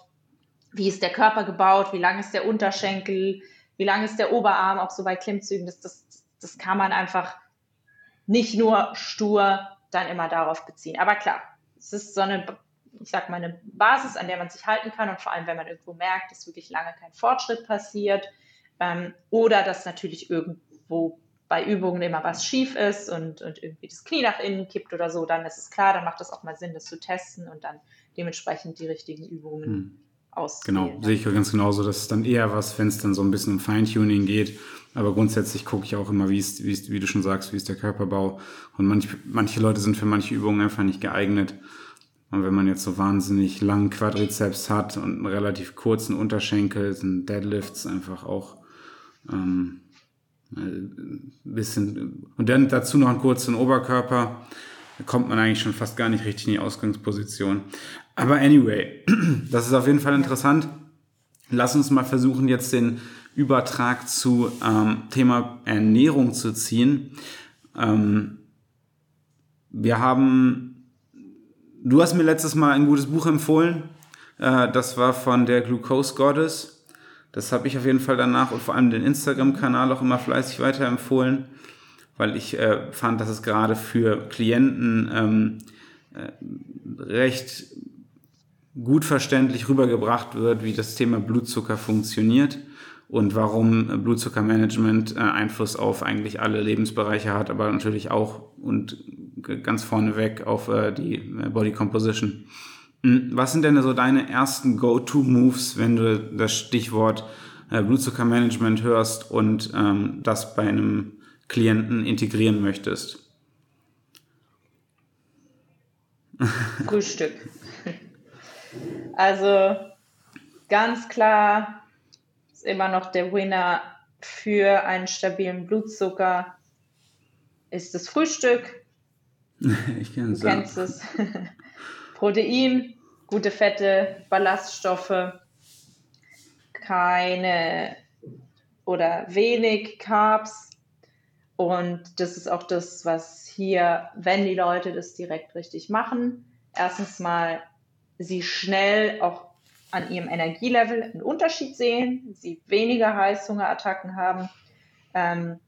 wie ist der Körper gebaut, wie lang ist der Unterschenkel, wie lang ist der Oberarm, auch so bei Klimmzügen, das, das, das kann man einfach nicht nur stur dann immer darauf beziehen. Aber klar, es ist so eine, ich sag mal, eine Basis, an der man sich halten kann. Und vor allem, wenn man irgendwo merkt, dass wirklich lange kein Fortschritt passiert ähm, oder dass natürlich irgendwo bei Übungen immer was schief ist und, und irgendwie das Knie nach innen kippt oder so, dann ist es klar, dann macht es auch mal Sinn, das zu testen und dann dementsprechend die richtigen Übungen hm auswählen. Genau, sehe ich ganz genauso. Das ist dann eher was, wenn es dann so ein bisschen um Feintuning geht. Aber grundsätzlich gucke ich auch immer, wie ist, wie ist, wie du schon sagst, wie ist der Körperbau. Und manch, manche Leute sind für manche Übungen einfach nicht geeignet. Und wenn man jetzt so wahnsinnig langen Quadrizeps hat und einen relativ kurzen Unterschenkel, sind Deadlifts einfach auch ähm, ein bisschen. Und dann dazu noch einen kurzen Oberkörper. Da kommt man eigentlich schon fast gar nicht richtig in die Ausgangsposition. Aber anyway, das ist auf jeden Fall interessant. Lass uns mal versuchen, jetzt den Übertrag zu ähm, Thema Ernährung zu ziehen. Ähm, wir haben, du hast mir letztes Mal ein gutes Buch empfohlen. Äh, das war von der Glucose Goddess. Das habe ich auf jeden Fall danach und vor allem den Instagram-Kanal auch immer fleißig weiterempfohlen, weil ich äh, fand, dass es gerade für Klienten ähm, äh, recht gut verständlich rübergebracht wird, wie das Thema Blutzucker funktioniert und warum Blutzuckermanagement äh, Einfluss auf eigentlich alle Lebensbereiche hat, aber natürlich auch und ganz vorneweg auf äh, die äh, Body Composition. Hm, was sind denn so deine ersten Go-To-Moves, wenn du das Stichwort Blutzuckermanagement hörst und ähm, das bei einem Klienten integrieren möchtest? Frühstück. Also ganz klar ist immer noch der Winner für einen stabilen Blutzucker ist das Frühstück. Ich kenne es. Du kennst es. Protein, gute Fette, Ballaststoffe, keine oder wenig Carbs. Und das ist auch das, was hier, wenn die Leute das direkt richtig machen, erstens mal sie schnell auch an ihrem Energielevel einen Unterschied sehen, sie weniger Heißhungerattacken haben ähm,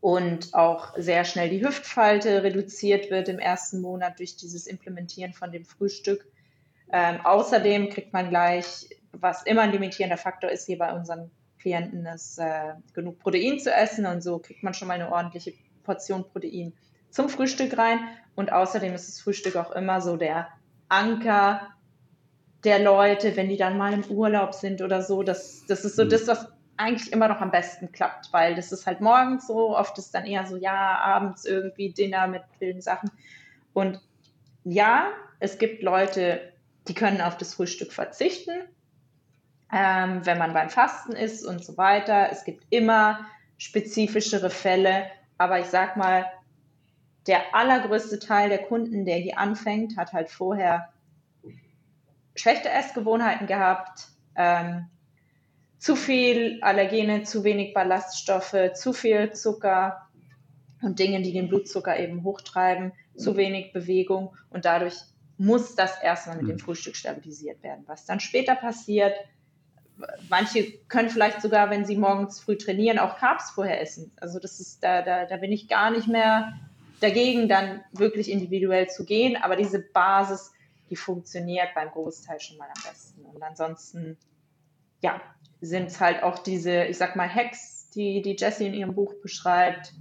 und auch sehr schnell die Hüftfalte reduziert wird im ersten Monat durch dieses Implementieren von dem Frühstück. Ähm, außerdem kriegt man gleich, was immer ein limitierender Faktor ist hier bei unseren Klienten, ist äh, genug Protein zu essen und so kriegt man schon mal eine ordentliche Portion Protein zum Frühstück rein. Und außerdem ist das Frühstück auch immer so der Anker der Leute, wenn die dann mal im Urlaub sind oder so. Das, das ist so mhm. das, was eigentlich immer noch am besten klappt, weil das ist halt morgens so, oft ist dann eher so, ja, abends irgendwie Dinner mit wilden Sachen. Und ja, es gibt Leute, die können auf das Frühstück verzichten, ähm, wenn man beim Fasten ist und so weiter. Es gibt immer spezifischere Fälle, aber ich sag mal, der allergrößte Teil der Kunden, der hier anfängt, hat halt vorher schlechte Essgewohnheiten gehabt, ähm, zu viel Allergene, zu wenig Ballaststoffe, zu viel Zucker und Dinge, die den Blutzucker eben hochtreiben, zu wenig Bewegung und dadurch muss das erstmal mit dem mhm. Frühstück stabilisiert werden. Was dann später passiert, manche können vielleicht sogar, wenn sie morgens früh trainieren, auch Carbs vorher essen. Also das ist, da, da, da bin ich gar nicht mehr dagegen, dann wirklich individuell zu gehen. Aber diese Basis die funktioniert beim Großteil schon mal am besten. Und ansonsten, ja, sind es halt auch diese, ich sag mal, Hacks, die, die Jessie in ihrem Buch beschreibt,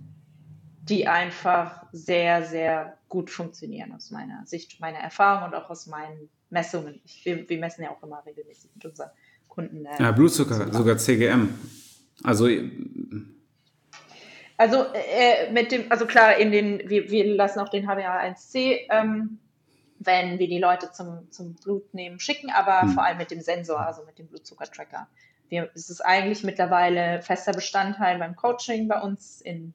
die einfach sehr, sehr gut funktionieren aus meiner Sicht, meiner Erfahrung und auch aus meinen Messungen. Ich, wir, wir, messen ja auch immer regelmäßig mit unseren Kunden. Äh, ja, Blutzucker, sogar CGM. Also also äh, mit dem, also klar, in den, wir, wir lassen auch den HbA1c ähm, wenn wir die Leute zum, zum Blutnehmen schicken, aber mhm. vor allem mit dem Sensor, also mit dem Blutzuckertracker. Wir, es ist eigentlich mittlerweile fester Bestandteil beim Coaching bei uns in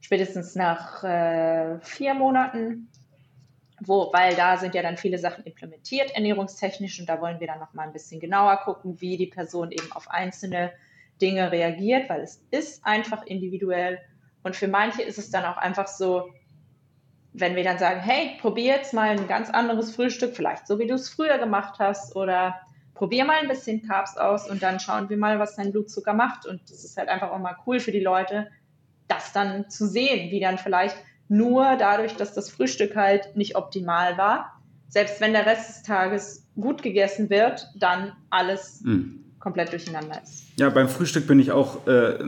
spätestens nach äh, vier Monaten, wo, weil da sind ja dann viele Sachen implementiert, ernährungstechnisch, und da wollen wir dann nochmal ein bisschen genauer gucken, wie die Person eben auf einzelne Dinge reagiert, weil es ist einfach individuell. Und für manche ist es dann auch einfach so, wenn wir dann sagen, hey, probier jetzt mal ein ganz anderes Frühstück, vielleicht so wie du es früher gemacht hast, oder probier mal ein bisschen Carbs aus und dann schauen wir mal, was dein Blutzucker macht. Und das ist halt einfach auch mal cool für die Leute, das dann zu sehen, wie dann vielleicht nur dadurch, dass das Frühstück halt nicht optimal war, selbst wenn der Rest des Tages gut gegessen wird, dann alles mhm. Komplett durcheinander ist. Ja, beim Frühstück bin ich auch äh,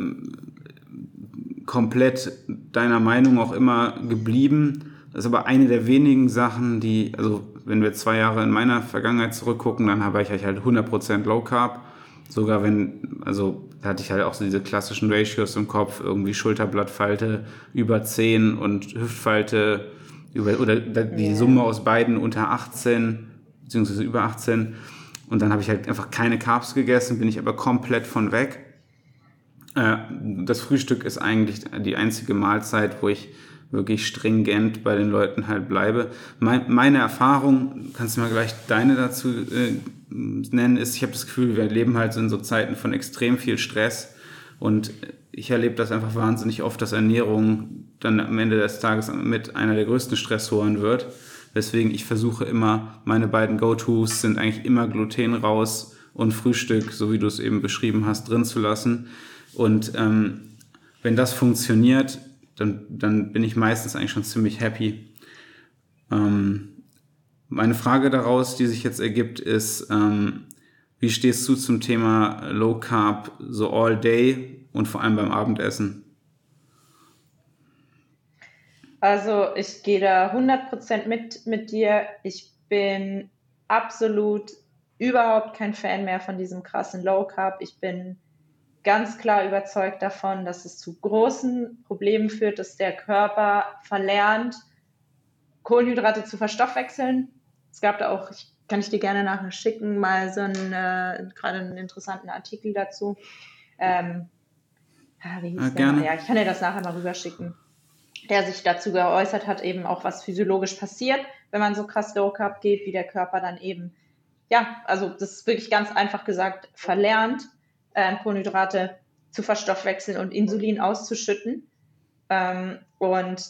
komplett deiner Meinung auch immer geblieben das ist aber eine der wenigen Sachen, die, also wenn wir zwei Jahre in meiner Vergangenheit zurückgucken, dann habe ich halt 100% Low Carb. Sogar wenn, also da hatte ich halt auch so diese klassischen Ratios im Kopf, irgendwie Schulterblattfalte über 10 und Hüftfalte über, oder die yeah. Summe aus beiden unter 18, beziehungsweise über 18. Und dann habe ich halt einfach keine Carbs gegessen, bin ich aber komplett von weg. Äh, das Frühstück ist eigentlich die einzige Mahlzeit, wo ich wirklich stringent bei den Leuten halt bleibe. Mein, meine Erfahrung, kannst du mal gleich deine dazu äh, nennen, ist, ich habe das Gefühl, wir leben halt in so Zeiten von extrem viel Stress und ich erlebe das einfach wahnsinnig oft, dass Ernährung dann am Ende des Tages mit einer der größten Stressoren wird. Weswegen ich versuche immer, meine beiden Go-Tos sind eigentlich immer Gluten raus und Frühstück, so wie du es eben beschrieben hast, drin zu lassen. Und ähm, wenn das funktioniert, dann, dann bin ich meistens eigentlich schon ziemlich happy. Ähm, meine Frage daraus, die sich jetzt ergibt, ist, ähm, Wie stehst du zum Thema Low Carb so all day und vor allem beim Abendessen? Also ich gehe da 100% mit mit dir. Ich bin absolut überhaupt kein Fan mehr von diesem krassen Low Carb. Ich bin ganz klar überzeugt davon, dass es zu großen Problemen führt, dass der Körper verlernt, Kohlenhydrate zu verstoffwechseln. Es gab da auch, ich, kann ich dir gerne nachher schicken, mal so einen, äh, gerade einen interessanten Artikel dazu. Ähm, wie hieß ja, der? Gerne. Ja, ich kann dir das nachher mal rüberschicken. Der sich dazu geäußert hat, eben auch was physiologisch passiert, wenn man so krass Low Carb geht, wie der Körper dann eben, ja, also das ist wirklich ganz einfach gesagt, verlernt, äh, Kohlenhydrate zu verstoffwechseln und Insulin auszuschütten. Ähm, und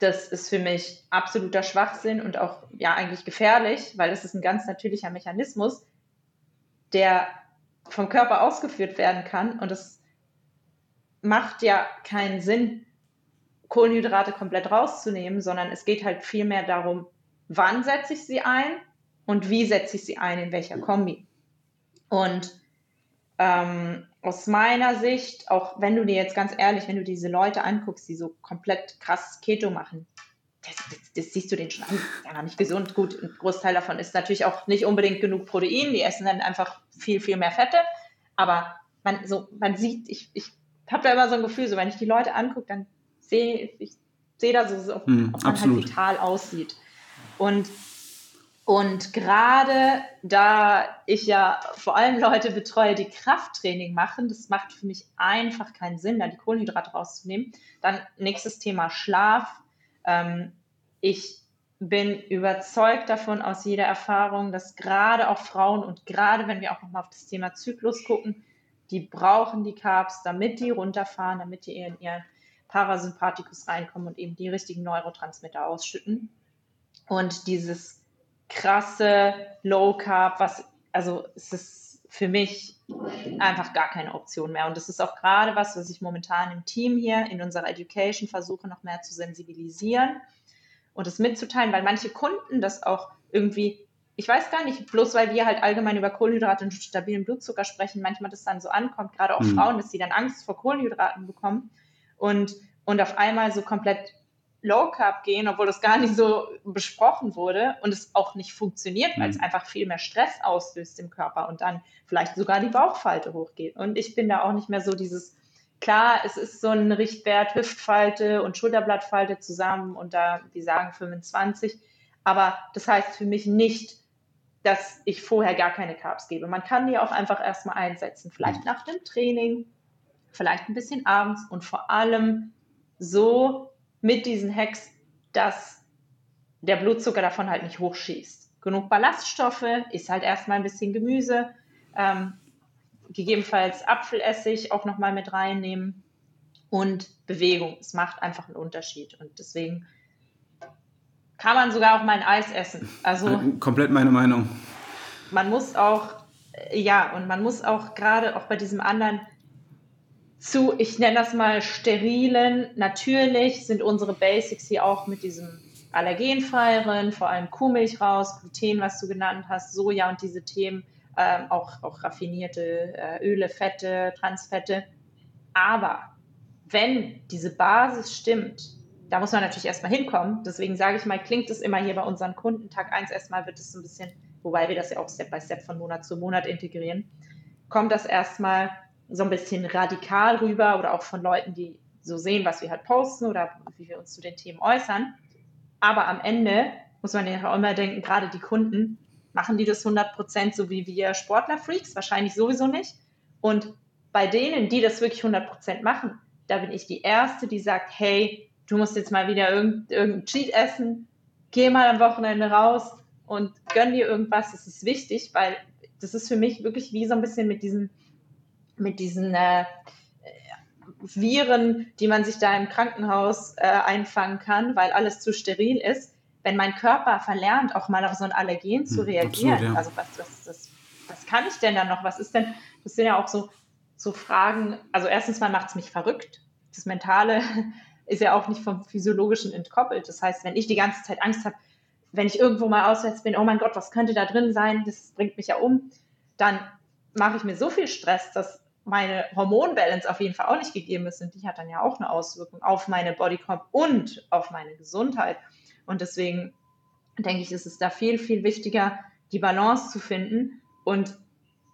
das ist für mich absoluter Schwachsinn und auch ja eigentlich gefährlich, weil das ist ein ganz natürlicher Mechanismus, der vom Körper ausgeführt werden kann. Und es macht ja keinen Sinn, Kohlenhydrate komplett rauszunehmen, sondern es geht halt vielmehr darum, wann setze ich sie ein und wie setze ich sie ein, in welcher Kombi. Und ähm, aus meiner Sicht, auch wenn du dir jetzt ganz ehrlich, wenn du diese Leute anguckst, die so komplett krass Keto machen, das, das, das siehst du den schon an, ja, nicht gesund. Gut, ein Großteil davon ist natürlich auch nicht unbedingt genug Protein, die essen dann einfach viel, viel mehr Fette, aber man, so, man sieht, ich, ich habe da immer so ein Gefühl, so wenn ich die Leute angucke, dann sehe ich sehe da so, ob, mm, ob man halt vital aussieht. Und und gerade da ich ja vor allem Leute betreue, die Krafttraining machen, das macht für mich einfach keinen Sinn, da die Kohlenhydrate rauszunehmen. Dann nächstes Thema Schlaf. Ähm, ich bin überzeugt davon aus jeder Erfahrung, dass gerade auch Frauen und gerade wenn wir auch nochmal auf das Thema Zyklus gucken, die brauchen die Carbs, damit die runterfahren, damit die in ihren Parasympathikus reinkommen und eben die richtigen Neurotransmitter ausschütten. Und dieses krasse Low Carb, was, also es ist für mich einfach gar keine Option mehr. Und das ist auch gerade was, was ich momentan im Team hier in unserer Education versuche, noch mehr zu sensibilisieren und es mitzuteilen, weil manche Kunden das auch irgendwie, ich weiß gar nicht, bloß weil wir halt allgemein über Kohlenhydrate und stabilen Blutzucker sprechen, manchmal das dann so ankommt, gerade auch mhm. Frauen, dass sie dann Angst vor Kohlenhydraten bekommen und, und auf einmal so komplett Low Carb gehen, obwohl das gar nicht so besprochen wurde und es auch nicht funktioniert, weil es mhm. einfach viel mehr Stress auslöst im Körper und dann vielleicht sogar die Bauchfalte hochgeht. Und ich bin da auch nicht mehr so dieses, klar, es ist so ein Richtwert Hüftfalte und Schulterblattfalte zusammen und da, die sagen 25, aber das heißt für mich nicht, dass ich vorher gar keine Carbs gebe. Man kann die auch einfach erstmal einsetzen, vielleicht mhm. nach dem Training, vielleicht ein bisschen abends und vor allem so, mit diesen Hacks, dass der Blutzucker davon halt nicht hochschießt. Genug Ballaststoffe, ist halt erstmal ein bisschen Gemüse, ähm, gegebenenfalls Apfelessig auch nochmal mit reinnehmen und Bewegung. Es macht einfach einen Unterschied und deswegen kann man sogar auch mal ein Eis essen. Also komplett meine Meinung. Man muss auch, ja, und man muss auch gerade auch bei diesem anderen zu, ich nenne das mal sterilen. Natürlich sind unsere Basics hier auch mit diesem allergenfreieren, vor allem Kuhmilch raus, Gluten, was du genannt hast, Soja und diese Themen, ähm, auch, auch raffinierte äh, Öle, Fette, Transfette. Aber wenn diese Basis stimmt, da muss man natürlich erstmal hinkommen. Deswegen sage ich mal, klingt es immer hier bei unseren Kunden. Tag 1 erstmal wird es ein bisschen, wobei wir das ja auch Step by Step von Monat zu Monat integrieren, kommt das erstmal so ein bisschen radikal rüber oder auch von Leuten, die so sehen, was wir halt posten oder wie wir uns zu den Themen äußern. Aber am Ende muss man ja auch immer denken, gerade die Kunden, machen die das 100% so wie wir Sportler-Freaks? Wahrscheinlich sowieso nicht. Und bei denen, die das wirklich 100% machen, da bin ich die Erste, die sagt, hey, du musst jetzt mal wieder irgendein Cheat essen, geh mal am Wochenende raus und gönn dir irgendwas. Das ist wichtig, weil das ist für mich wirklich wie so ein bisschen mit diesem mit diesen äh, Viren, die man sich da im Krankenhaus äh, einfangen kann, weil alles zu steril ist, wenn mein Körper verlernt, auch mal auf so ein Allergen zu hm, reagieren. Absolut, ja. Also was, was, was, was kann ich denn dann noch? Was ist denn, das sind ja auch so, so Fragen, also erstens mal macht es mich verrückt. Das Mentale ist ja auch nicht vom Physiologischen entkoppelt. Das heißt, wenn ich die ganze Zeit Angst habe, wenn ich irgendwo mal auswärts bin, oh mein Gott, was könnte da drin sein? Das bringt mich ja um dann mache ich mir so viel Stress, dass meine Hormonbalance auf jeden Fall auch nicht gegeben ist. Und die hat dann ja auch eine Auswirkung auf meine Bodycomp und auf meine Gesundheit. Und deswegen denke ich, ist es da viel, viel wichtiger, die Balance zu finden. Und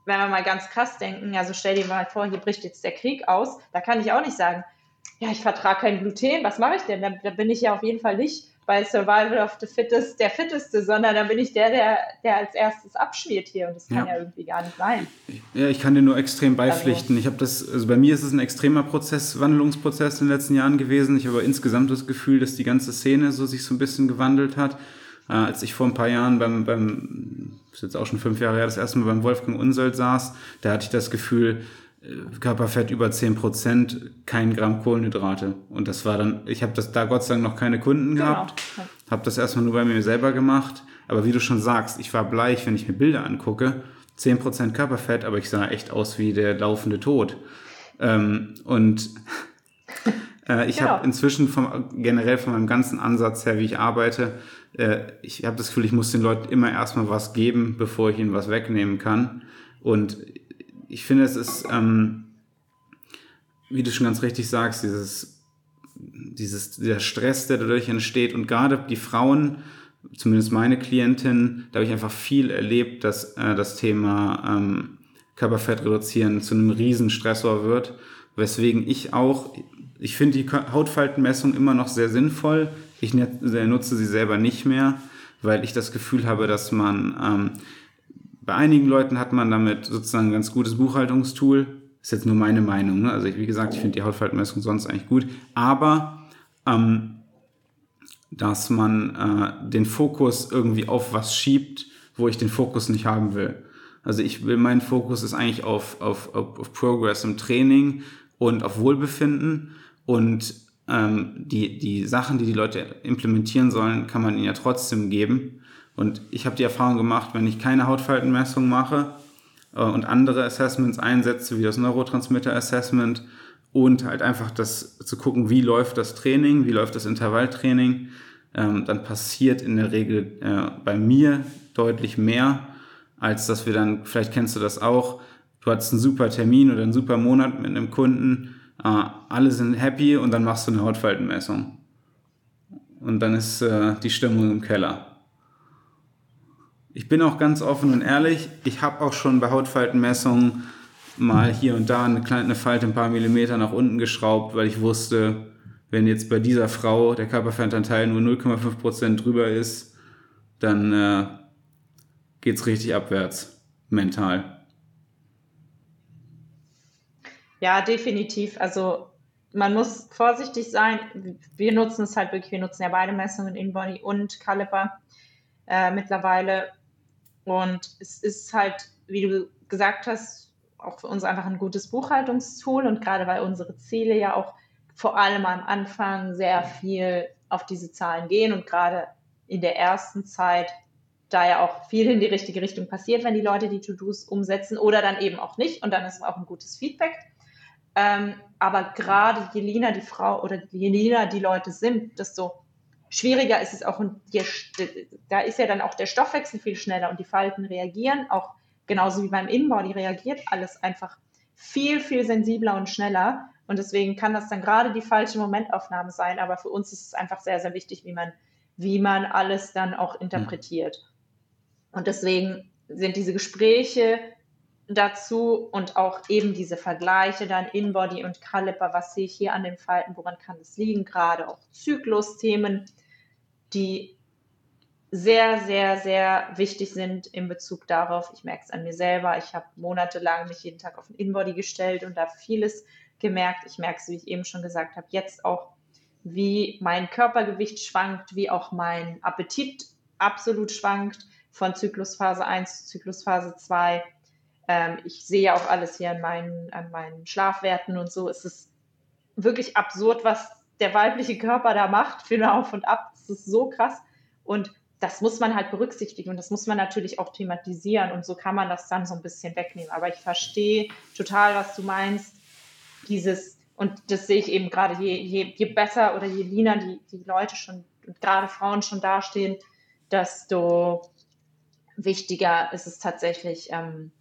wenn wir mal ganz krass denken, also stell dir mal vor, hier bricht jetzt der Krieg aus, da kann ich auch nicht sagen, ja, ich vertrage kein Gluten, was mache ich denn? Da, da, bin ich ja auf jeden Fall nicht bei Survival of the Fittest der Fitteste, sondern da bin ich der, der, der als erstes abschmiert hier und das kann ja, ja irgendwie gar nicht sein. Ja, ich kann dir nur extrem beipflichten. Also, ich habe das, also bei mir ist es ein extremer Prozess, Wandlungsprozess in den letzten Jahren gewesen. Ich habe insgesamt das Gefühl, dass die ganze Szene so sich so ein bisschen gewandelt hat. Äh, als ich vor ein paar Jahren beim, beim, ist jetzt auch schon fünf Jahre her, das erste Mal beim Wolfgang Unsold saß, da hatte ich das Gefühl, Körperfett über 10%, kein Gramm Kohlenhydrate. Und das war dann, ich habe das da Gott sei Dank noch keine Kunden genau. gehabt, habe das erstmal nur bei mir selber gemacht. Aber wie du schon sagst, ich war bleich, wenn ich mir Bilder angucke, 10% Körperfett, aber ich sah echt aus wie der laufende Tod. Ähm, und äh, ich genau. habe inzwischen vom, generell von meinem ganzen Ansatz her, wie ich arbeite, äh, ich habe das Gefühl, ich muss den Leuten immer erstmal was geben, bevor ich ihnen was wegnehmen kann. Und ich finde, es ist, ähm, wie du schon ganz richtig sagst, dieses, dieses, der Stress, der dadurch entsteht und gerade die Frauen, zumindest meine Klientin, da habe ich einfach viel erlebt, dass äh, das Thema ähm, Körperfett reduzieren zu einem Riesenstressor wird, weswegen ich auch, ich finde die Hautfaltenmessung immer noch sehr sinnvoll. Ich nutze sie selber nicht mehr, weil ich das Gefühl habe, dass man ähm, bei einigen Leuten hat man damit sozusagen ein ganz gutes Buchhaltungstool. Ist jetzt nur meine Meinung. Ne? Also ich, wie gesagt, ich finde die Hautfaltenmessung sonst eigentlich gut. Aber ähm, dass man äh, den Fokus irgendwie auf was schiebt, wo ich den Fokus nicht haben will. Also ich will, mein Fokus ist eigentlich auf, auf, auf, auf Progress im Training und auf Wohlbefinden. Und ähm, die, die Sachen, die die Leute implementieren sollen, kann man ihnen ja trotzdem geben. Und ich habe die Erfahrung gemacht, wenn ich keine Hautfaltenmessung mache äh, und andere Assessments einsetze, wie das Neurotransmitter-Assessment und halt einfach das zu gucken, wie läuft das Training, wie läuft das Intervalltraining, ähm, dann passiert in der Regel äh, bei mir deutlich mehr, als dass wir dann, vielleicht kennst du das auch, du hast einen super Termin oder einen super Monat mit einem Kunden, äh, alle sind happy und dann machst du eine Hautfaltenmessung. Und dann ist äh, die Stimmung im Keller. Ich bin auch ganz offen und ehrlich, ich habe auch schon bei Hautfaltenmessungen mal hier und da eine kleine Falte ein paar Millimeter nach unten geschraubt, weil ich wusste, wenn jetzt bei dieser Frau der Körperfettanteil nur 0,5% drüber ist, dann äh, geht es richtig abwärts, mental. Ja, definitiv. Also man muss vorsichtig sein. Wir nutzen es halt wirklich, wir nutzen ja beide Messungen, InBody und Caliper äh, mittlerweile. Und es ist halt, wie du gesagt hast, auch für uns einfach ein gutes Buchhaltungstool und gerade weil unsere Ziele ja auch vor allem am Anfang sehr viel auf diese Zahlen gehen und gerade in der ersten Zeit da ja auch viel in die richtige Richtung passiert, wenn die Leute die To-Dos umsetzen oder dann eben auch nicht und dann ist auch ein gutes Feedback. Ähm, aber gerade je leaner die Frau oder je leaner die Leute sind, desto schwieriger ist es auch, und die, da ist ja dann auch der Stoffwechsel viel schneller und die Falten reagieren auch genauso wie beim Inbau, die reagiert alles einfach viel, viel sensibler und schneller. Und deswegen kann das dann gerade die falsche Momentaufnahme sein. Aber für uns ist es einfach sehr, sehr wichtig, wie man, wie man alles dann auch interpretiert. Und deswegen sind diese Gespräche dazu und auch eben diese Vergleiche dann Inbody und Caliper, was sehe ich hier an den Falten, woran kann es liegen, gerade auch Zyklusthemen, die sehr, sehr, sehr wichtig sind in Bezug darauf. Ich merke es an mir selber. Ich habe monatelang mich jeden Tag auf den Inbody gestellt und da vieles gemerkt. Ich merke es, wie ich eben schon gesagt habe, jetzt auch, wie mein Körpergewicht schwankt, wie auch mein Appetit absolut schwankt von Zyklusphase 1 zu Zyklusphase 2 ähm, ich sehe ja auch alles hier an meinen, an meinen Schlafwerten und so. Es ist wirklich absurd, was der weibliche Körper da macht für eine Auf und Ab. Das ist so krass. Und das muss man halt berücksichtigen und das muss man natürlich auch thematisieren und so kann man das dann so ein bisschen wegnehmen. Aber ich verstehe total, was du meinst. Dieses, und das sehe ich eben gerade, je, je, je besser oder je leaner die, die Leute schon, gerade Frauen schon dastehen, desto wichtiger ist es tatsächlich, ähm,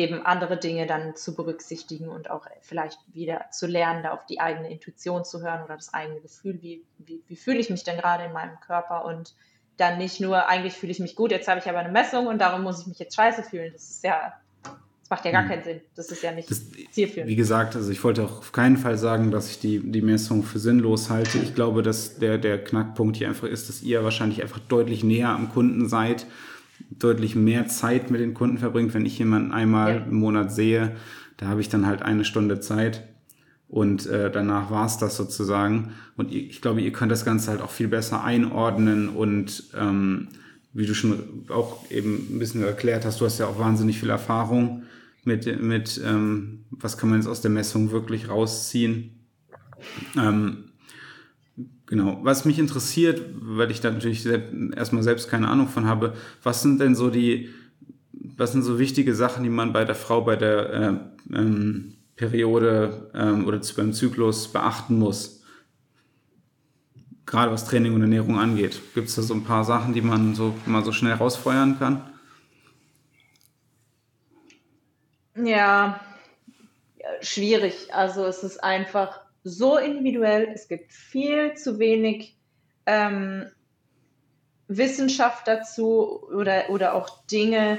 eben andere Dinge dann zu berücksichtigen und auch vielleicht wieder zu lernen, da auf die eigene Intuition zu hören oder das eigene Gefühl, wie, wie, wie fühle ich mich denn gerade in meinem Körper und dann nicht nur, eigentlich fühle ich mich gut, jetzt habe ich aber eine Messung und darum muss ich mich jetzt scheiße fühlen. Das ist ja, das macht ja gar hm. keinen Sinn. Das ist ja nicht das, zielführend. Wie gesagt, also ich wollte auch auf keinen Fall sagen, dass ich die, die Messung für sinnlos halte. Ich glaube, dass der, der Knackpunkt hier einfach ist, dass ihr wahrscheinlich einfach deutlich näher am Kunden seid deutlich mehr Zeit mit den Kunden verbringt. Wenn ich jemanden einmal ja. im Monat sehe, da habe ich dann halt eine Stunde Zeit und äh, danach war es das sozusagen. Und ich glaube, ihr könnt das Ganze halt auch viel besser einordnen und ähm, wie du schon auch eben ein bisschen erklärt hast, du hast ja auch wahnsinnig viel Erfahrung mit, mit ähm, was kann man jetzt aus der Messung wirklich rausziehen. Ähm, Genau. Was mich interessiert, weil ich da natürlich erstmal selbst keine Ahnung von habe, was sind denn so die, was sind so wichtige Sachen, die man bei der Frau bei der äh, ähm, Periode ähm, oder beim Zyklus beachten muss? Gerade was Training und Ernährung angeht. Gibt es da so ein paar Sachen, die man so mal so schnell rausfeuern kann? Ja, schwierig. Also es ist einfach so individuell, es gibt viel zu wenig ähm, Wissenschaft dazu oder, oder auch Dinge,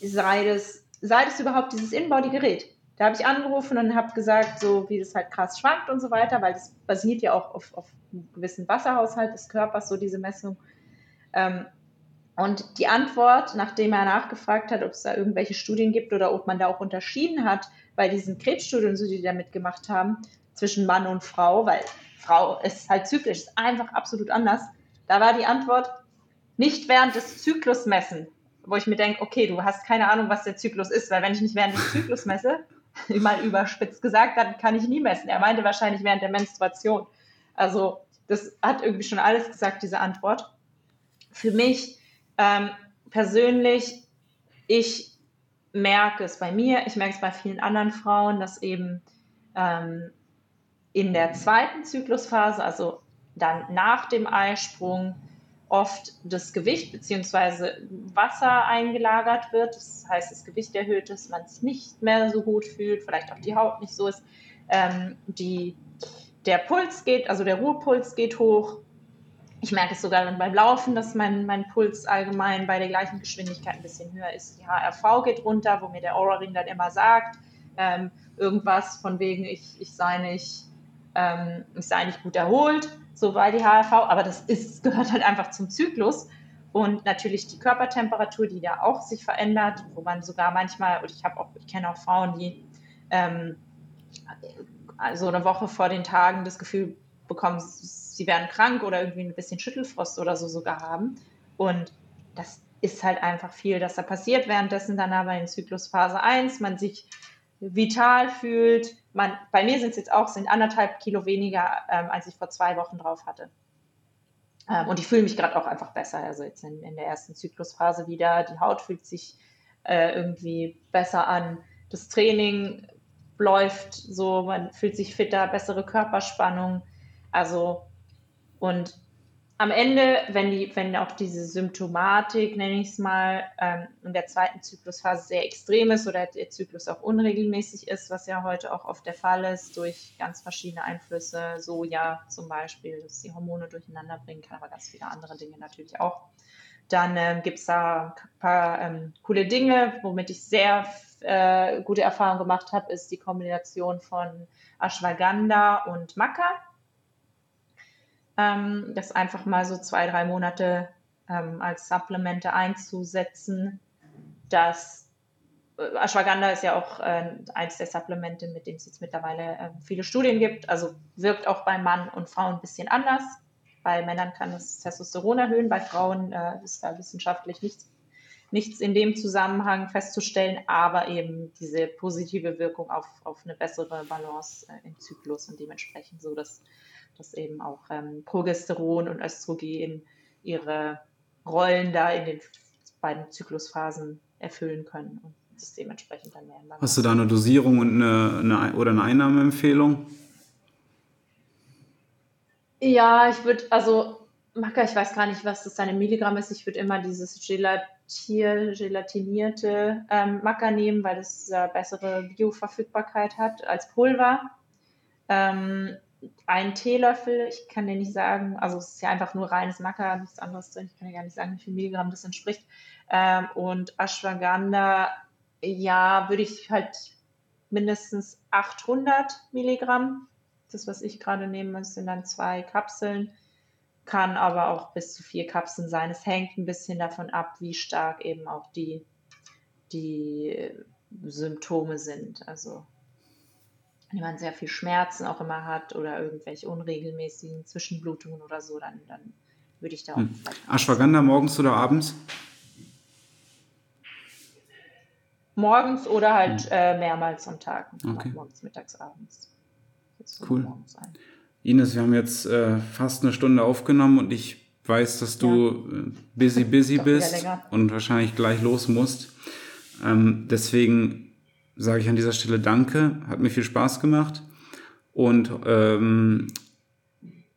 sei es, sei es überhaupt dieses Inbody-Gerät. Da habe ich angerufen und habe gesagt, so wie das halt krass schwankt und so weiter, weil das basiert ja auch auf, auf einem gewissen Wasserhaushalt des Körpers, so diese Messung. Ähm, und die Antwort, nachdem er nachgefragt hat, ob es da irgendwelche Studien gibt oder ob man da auch unterschieden hat bei diesen Krebsstudien, die die da mitgemacht haben, zwischen Mann und Frau, weil Frau ist halt zyklisch, ist einfach absolut anders. Da war die Antwort, nicht während des Zyklus messen, wo ich mir denke, okay, du hast keine Ahnung, was der Zyklus ist, weil wenn ich nicht während des Zyklus messe, mal überspitzt gesagt, dann kann ich nie messen. Er meinte wahrscheinlich während der Menstruation. Also das hat irgendwie schon alles gesagt, diese Antwort. Für mich ähm, persönlich, ich merke es bei mir, ich merke es bei vielen anderen Frauen, dass eben ähm, in der zweiten Zyklusphase, also dann nach dem Eisprung, oft das Gewicht bzw. Wasser eingelagert wird. Das heißt, das Gewicht erhöht ist, man sich nicht mehr so gut fühlt, vielleicht auch die Haut nicht so ist. Ähm, die, der Puls geht, also der Ruhepuls geht hoch. Ich merke es sogar dann beim Laufen, dass mein, mein Puls allgemein bei der gleichen Geschwindigkeit ein bisschen höher ist. Die HRV geht runter, wo mir der Aura-Ring dann immer sagt, ähm, irgendwas von wegen, ich, ich sei nicht ähm, ist eigentlich gut erholt, so bei die HRV, aber das ist, gehört halt einfach zum Zyklus. Und natürlich die Körpertemperatur, die da auch sich verändert, wo man sogar manchmal, und ich habe auch, ich kenne auch Frauen, die ähm, also eine Woche vor den Tagen das Gefühl bekommen, sie werden krank oder irgendwie ein bisschen Schüttelfrost oder so sogar haben. Und das ist halt einfach viel, dass da passiert. Währenddessen dann aber in Zyklusphase 1 man sich vital fühlt. Man, bei mir sind es jetzt auch sind anderthalb Kilo weniger, ähm, als ich vor zwei Wochen drauf hatte. Ähm, und ich fühle mich gerade auch einfach besser. Also jetzt in, in, der ersten Zyklusphase wieder. Die Haut fühlt sich äh, irgendwie besser an. Das Training läuft so, man fühlt sich fitter, bessere Körperspannung. Also und am Ende, wenn, die, wenn auch diese Symptomatik, nenne ich es mal, ähm, in der zweiten Zyklusphase sehr extrem ist oder der Zyklus auch unregelmäßig ist, was ja heute auch oft der Fall ist, durch ganz verschiedene Einflüsse, Soja zum Beispiel, dass die Hormone durcheinander bringen kann, aber ganz viele andere Dinge natürlich auch. Dann ähm, gibt es da ein paar ähm, coole Dinge, womit ich sehr äh, gute Erfahrungen gemacht habe, ist die Kombination von Ashwagandha und Maca ähm, das einfach mal so zwei, drei Monate ähm, als Supplemente einzusetzen. Das äh, Ashwagandha ist ja auch äh, eins der Supplemente, mit denen es jetzt mittlerweile äh, viele Studien gibt. Also wirkt auch bei Mann und Frau ein bisschen anders. Bei Männern kann es Testosteron erhöhen, bei Frauen äh, ist da wissenschaftlich nichts, nichts in dem Zusammenhang festzustellen, aber eben diese positive Wirkung auf, auf eine bessere Balance äh, im Zyklus und dementsprechend so, dass dass eben auch ähm, Progesteron und Östrogen ihre Rollen da in den beiden Zyklusphasen erfüllen können und das dementsprechend dann mehr. Hast du da eine Dosierung und eine, eine oder eine Einnahmeempfehlung? Ja, ich würde, also Maca, ich weiß gar nicht, was das seine Milligramm ist. Ich würde immer dieses Gelatier, gelatinierte ähm, Maca nehmen, weil das äh, bessere Bioverfügbarkeit hat als Pulver. Ähm, ein Teelöffel, ich kann dir nicht sagen, also es ist ja einfach nur reines Maca, nichts anderes drin. Ich kann dir gar nicht sagen, wie viel Milligramm das entspricht. Ähm, und Ashwagandha, ja, würde ich halt mindestens 800 Milligramm. Das, was ich gerade nehme, sind dann zwei Kapseln kann aber auch bis zu vier Kapseln sein. Es hängt ein bisschen davon ab, wie stark eben auch die, die Symptome sind. Also wenn man sehr viel Schmerzen auch immer hat oder irgendwelche unregelmäßigen Zwischenblutungen oder so, dann, dann würde ich da auch. Hm. Ashwagandha morgens oder abends? Morgens oder halt hm. äh, mehrmals am Tag. Okay. Morgens, mittags, abends. Cool. Ines, wir haben jetzt äh, fast eine Stunde aufgenommen und ich weiß, dass du ja. Äh, busy, busy bist und wahrscheinlich gleich los musst. Ähm, deswegen sage ich an dieser Stelle Danke, hat mir viel Spaß gemacht und ähm,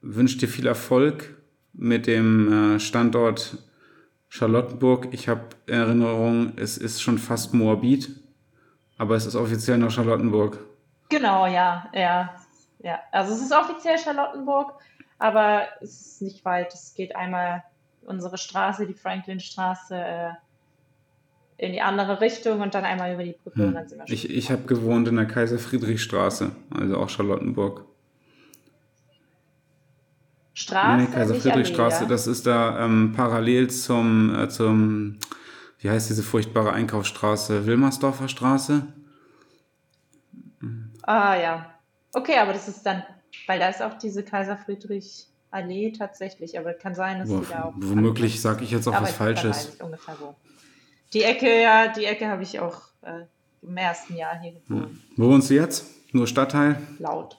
wünsche dir viel Erfolg mit dem äh, Standort Charlottenburg. Ich habe Erinnerung, es ist schon fast Moabit, aber es ist offiziell noch Charlottenburg. Genau, ja, ja. Ja, also es ist offiziell Charlottenburg, aber es ist nicht weit. Es geht einmal unsere Straße, die Franklinstraße, äh, in die andere Richtung und dann einmal über die Brücke hm. und dann sind wir schon. Ich, ich habe gewohnt in der Kaiser-Friedrich-Straße, also auch Charlottenburg. Straße? Nee, Kaiser-Friedrich-Straße, das ist da ähm, parallel zum, äh, zum, wie heißt diese furchtbare Einkaufsstraße? Wilmersdorfer Straße? Ah ja, Okay, aber das ist dann, weil da ist auch diese Kaiser Friedrich Allee tatsächlich, aber kann sein, dass Boah, die da auch. Womöglich sage ich jetzt auch was Falsches. Ungefähr so. Die Ecke, ja, die Ecke habe ich auch äh, im ersten Jahr hier gewohnt. Hm. Wo wohnst du jetzt? Nur Stadtteil? Laut.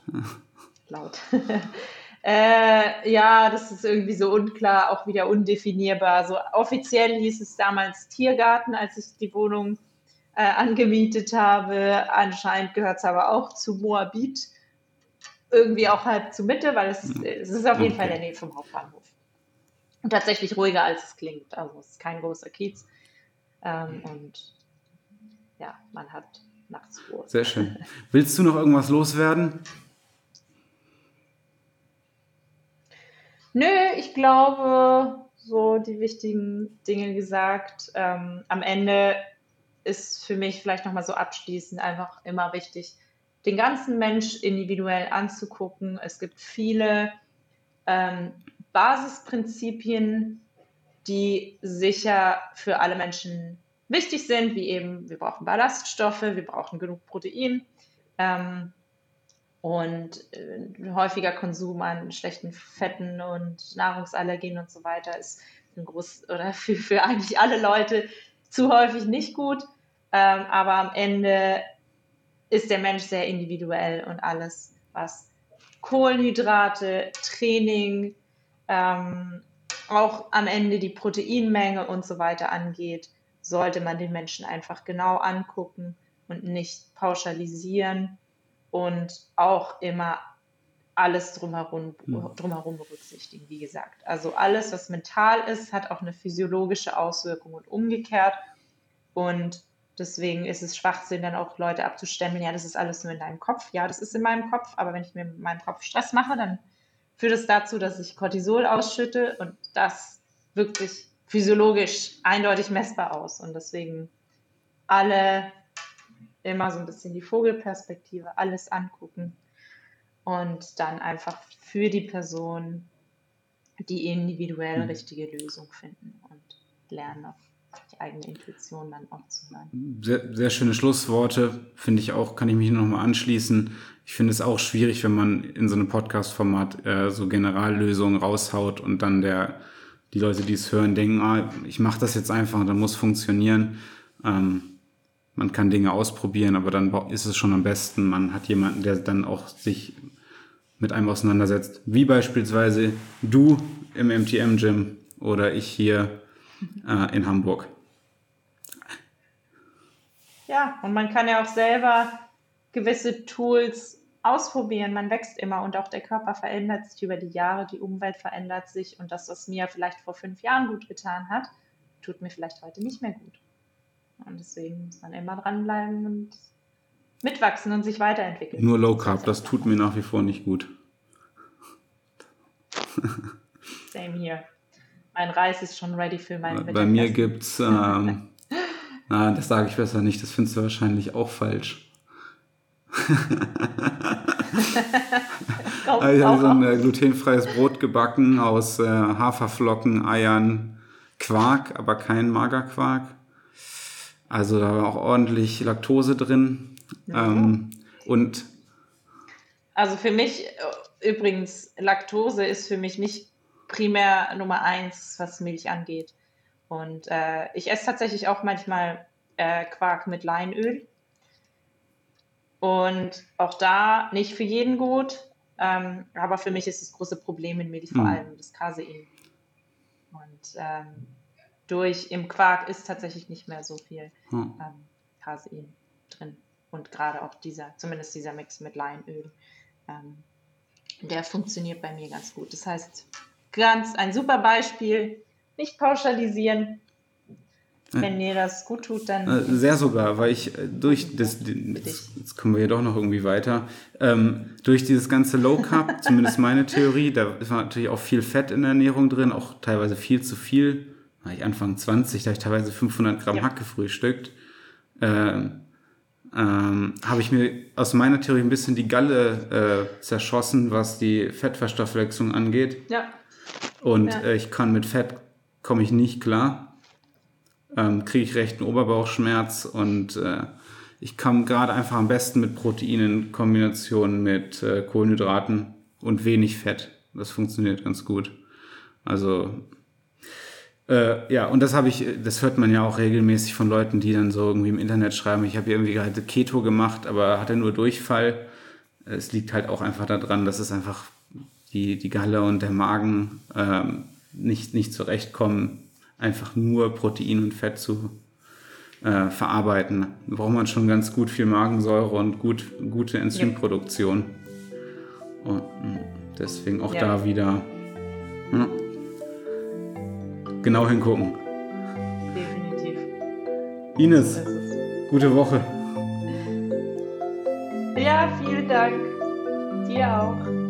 Laut. äh, ja, das ist irgendwie so unklar, auch wieder undefinierbar. So offiziell hieß es damals Tiergarten, als ich die Wohnung äh, angemietet habe. Anscheinend gehört es aber auch zu Moabit irgendwie auch halb zur Mitte, weil es, es ist auf jeden okay. Fall in der Nähe vom Hauptbahnhof. Und tatsächlich ruhiger, als es klingt. Also es ist kein großer Kiez. Ähm, und ja, man hat nachts Ruhe. Sehr schön. Willst du noch irgendwas loswerden? Nö, ich glaube, so die wichtigen Dinge gesagt. Ähm, am Ende ist für mich vielleicht nochmal so abschließend einfach immer wichtig, den ganzen Mensch individuell anzugucken. Es gibt viele ähm, Basisprinzipien, die sicher für alle Menschen wichtig sind, wie eben, wir brauchen Ballaststoffe, wir brauchen genug Protein. Ähm, und äh, häufiger Konsum an schlechten Fetten und Nahrungsallergien und so weiter ist ein groß oder für, für eigentlich alle Leute zu häufig nicht gut. Ähm, aber am Ende ist der Mensch sehr individuell und alles, was Kohlenhydrate, Training, ähm, auch am Ende die Proteinmenge und so weiter angeht, sollte man den Menschen einfach genau angucken und nicht pauschalisieren und auch immer alles drumherum, hm. drumherum berücksichtigen, wie gesagt. Also alles, was mental ist, hat auch eine physiologische Auswirkung und umgekehrt. Und Deswegen ist es Schwachsinn, dann auch Leute abzustemmen, ja, das ist alles nur in deinem Kopf. Ja, das ist in meinem Kopf, aber wenn ich mir in meinem Kopf Stress mache, dann führt es dazu, dass ich Cortisol ausschütte und das wirklich physiologisch eindeutig messbar aus. Und deswegen alle immer so ein bisschen die Vogelperspektive, alles angucken und dann einfach für die Person die individuell mhm. richtige Lösung finden und lernen auf die eigene Intuition dann auch zu hören. Sehr, sehr schöne Schlussworte, finde ich auch, kann ich mich nochmal anschließen. Ich finde es auch schwierig, wenn man in so einem Podcast-Format äh, so Generallösungen raushaut und dann der, die Leute, die es hören, denken, ah, ich mache das jetzt einfach, dann muss funktionieren. Ähm, man kann Dinge ausprobieren, aber dann ist es schon am besten, man hat jemanden, der dann auch sich mit einem auseinandersetzt, wie beispielsweise du im MTM-Gym oder ich hier äh, in Hamburg. Ja, und man kann ja auch selber gewisse Tools ausprobieren, man wächst immer und auch der Körper verändert sich über die Jahre, die Umwelt verändert sich und das, was mir vielleicht vor fünf Jahren gut getan hat, tut mir vielleicht heute nicht mehr gut. Und deswegen muss man immer dranbleiben und mitwachsen und sich weiterentwickeln. Nur Low Carb, das tut mir nach wie vor nicht gut. Same hier. Mein Reis ist schon ready für mein Bei mir gibt es, ähm, na, das sage ich besser nicht, das findest du wahrscheinlich auch falsch. also ich habe so ein äh, glutenfreies Brot gebacken aus äh, Haferflocken, Eiern, Quark, aber kein Magerquark. Also da war auch ordentlich Laktose drin. Ja. Ähm, und also für mich äh, übrigens, Laktose ist für mich nicht primär Nummer eins, was Milch angeht. Und äh, ich esse tatsächlich auch manchmal äh, Quark mit Leinöl. Und auch da nicht für jeden gut. Ähm, aber für mich ist das große Problem in Milch vor mhm. allem das Casein. Und ähm, durch im Quark ist tatsächlich nicht mehr so viel mhm. ähm, Casein drin. Und gerade auch dieser, zumindest dieser Mix mit Leinöl, ähm, der funktioniert bei mir ganz gut. Das heißt, ganz ein super Beispiel. Nicht pauschalisieren. Wenn dir das gut tut, dann. Äh, sehr sogar, weil ich äh, durch das, jetzt kommen wir ja doch noch irgendwie weiter, ähm, durch dieses ganze Low Carb, zumindest meine Theorie, da war natürlich auch viel Fett in der Ernährung drin, auch teilweise viel zu viel. War ich Anfang 20, da habe ich teilweise 500 Gramm ja. Hack gefrühstückt. Ähm, ähm, habe ich mir aus meiner Theorie ein bisschen die Galle äh, zerschossen, was die Fettverstoffwechslung angeht. Ja. Und ja. äh, ich kann mit Fett, komme ich nicht klar. Ähm, Kriege ich rechten Oberbauchschmerz und äh, ich kann gerade einfach am besten mit Proteinen in Kombination mit äh, Kohlenhydraten und wenig Fett. Das funktioniert ganz gut. Also äh, ja, und das habe ich, das hört man ja auch regelmäßig von Leuten, die dann so irgendwie im Internet schreiben, ich habe irgendwie gerade Keto gemacht, aber hatte nur Durchfall. Es liegt halt auch einfach daran, dass es einfach die, die Galle und der Magen ähm, nicht, nicht zurechtkommen, einfach nur Protein und Fett zu äh, verarbeiten. Da braucht man schon ganz gut viel Magensäure und gut, gute Enzymproduktion. Und hm, deswegen auch ja. da wieder. Ja genau hingucken. Definitiv. Ines, gute Woche. Ja, vielen Dank. Dir auch.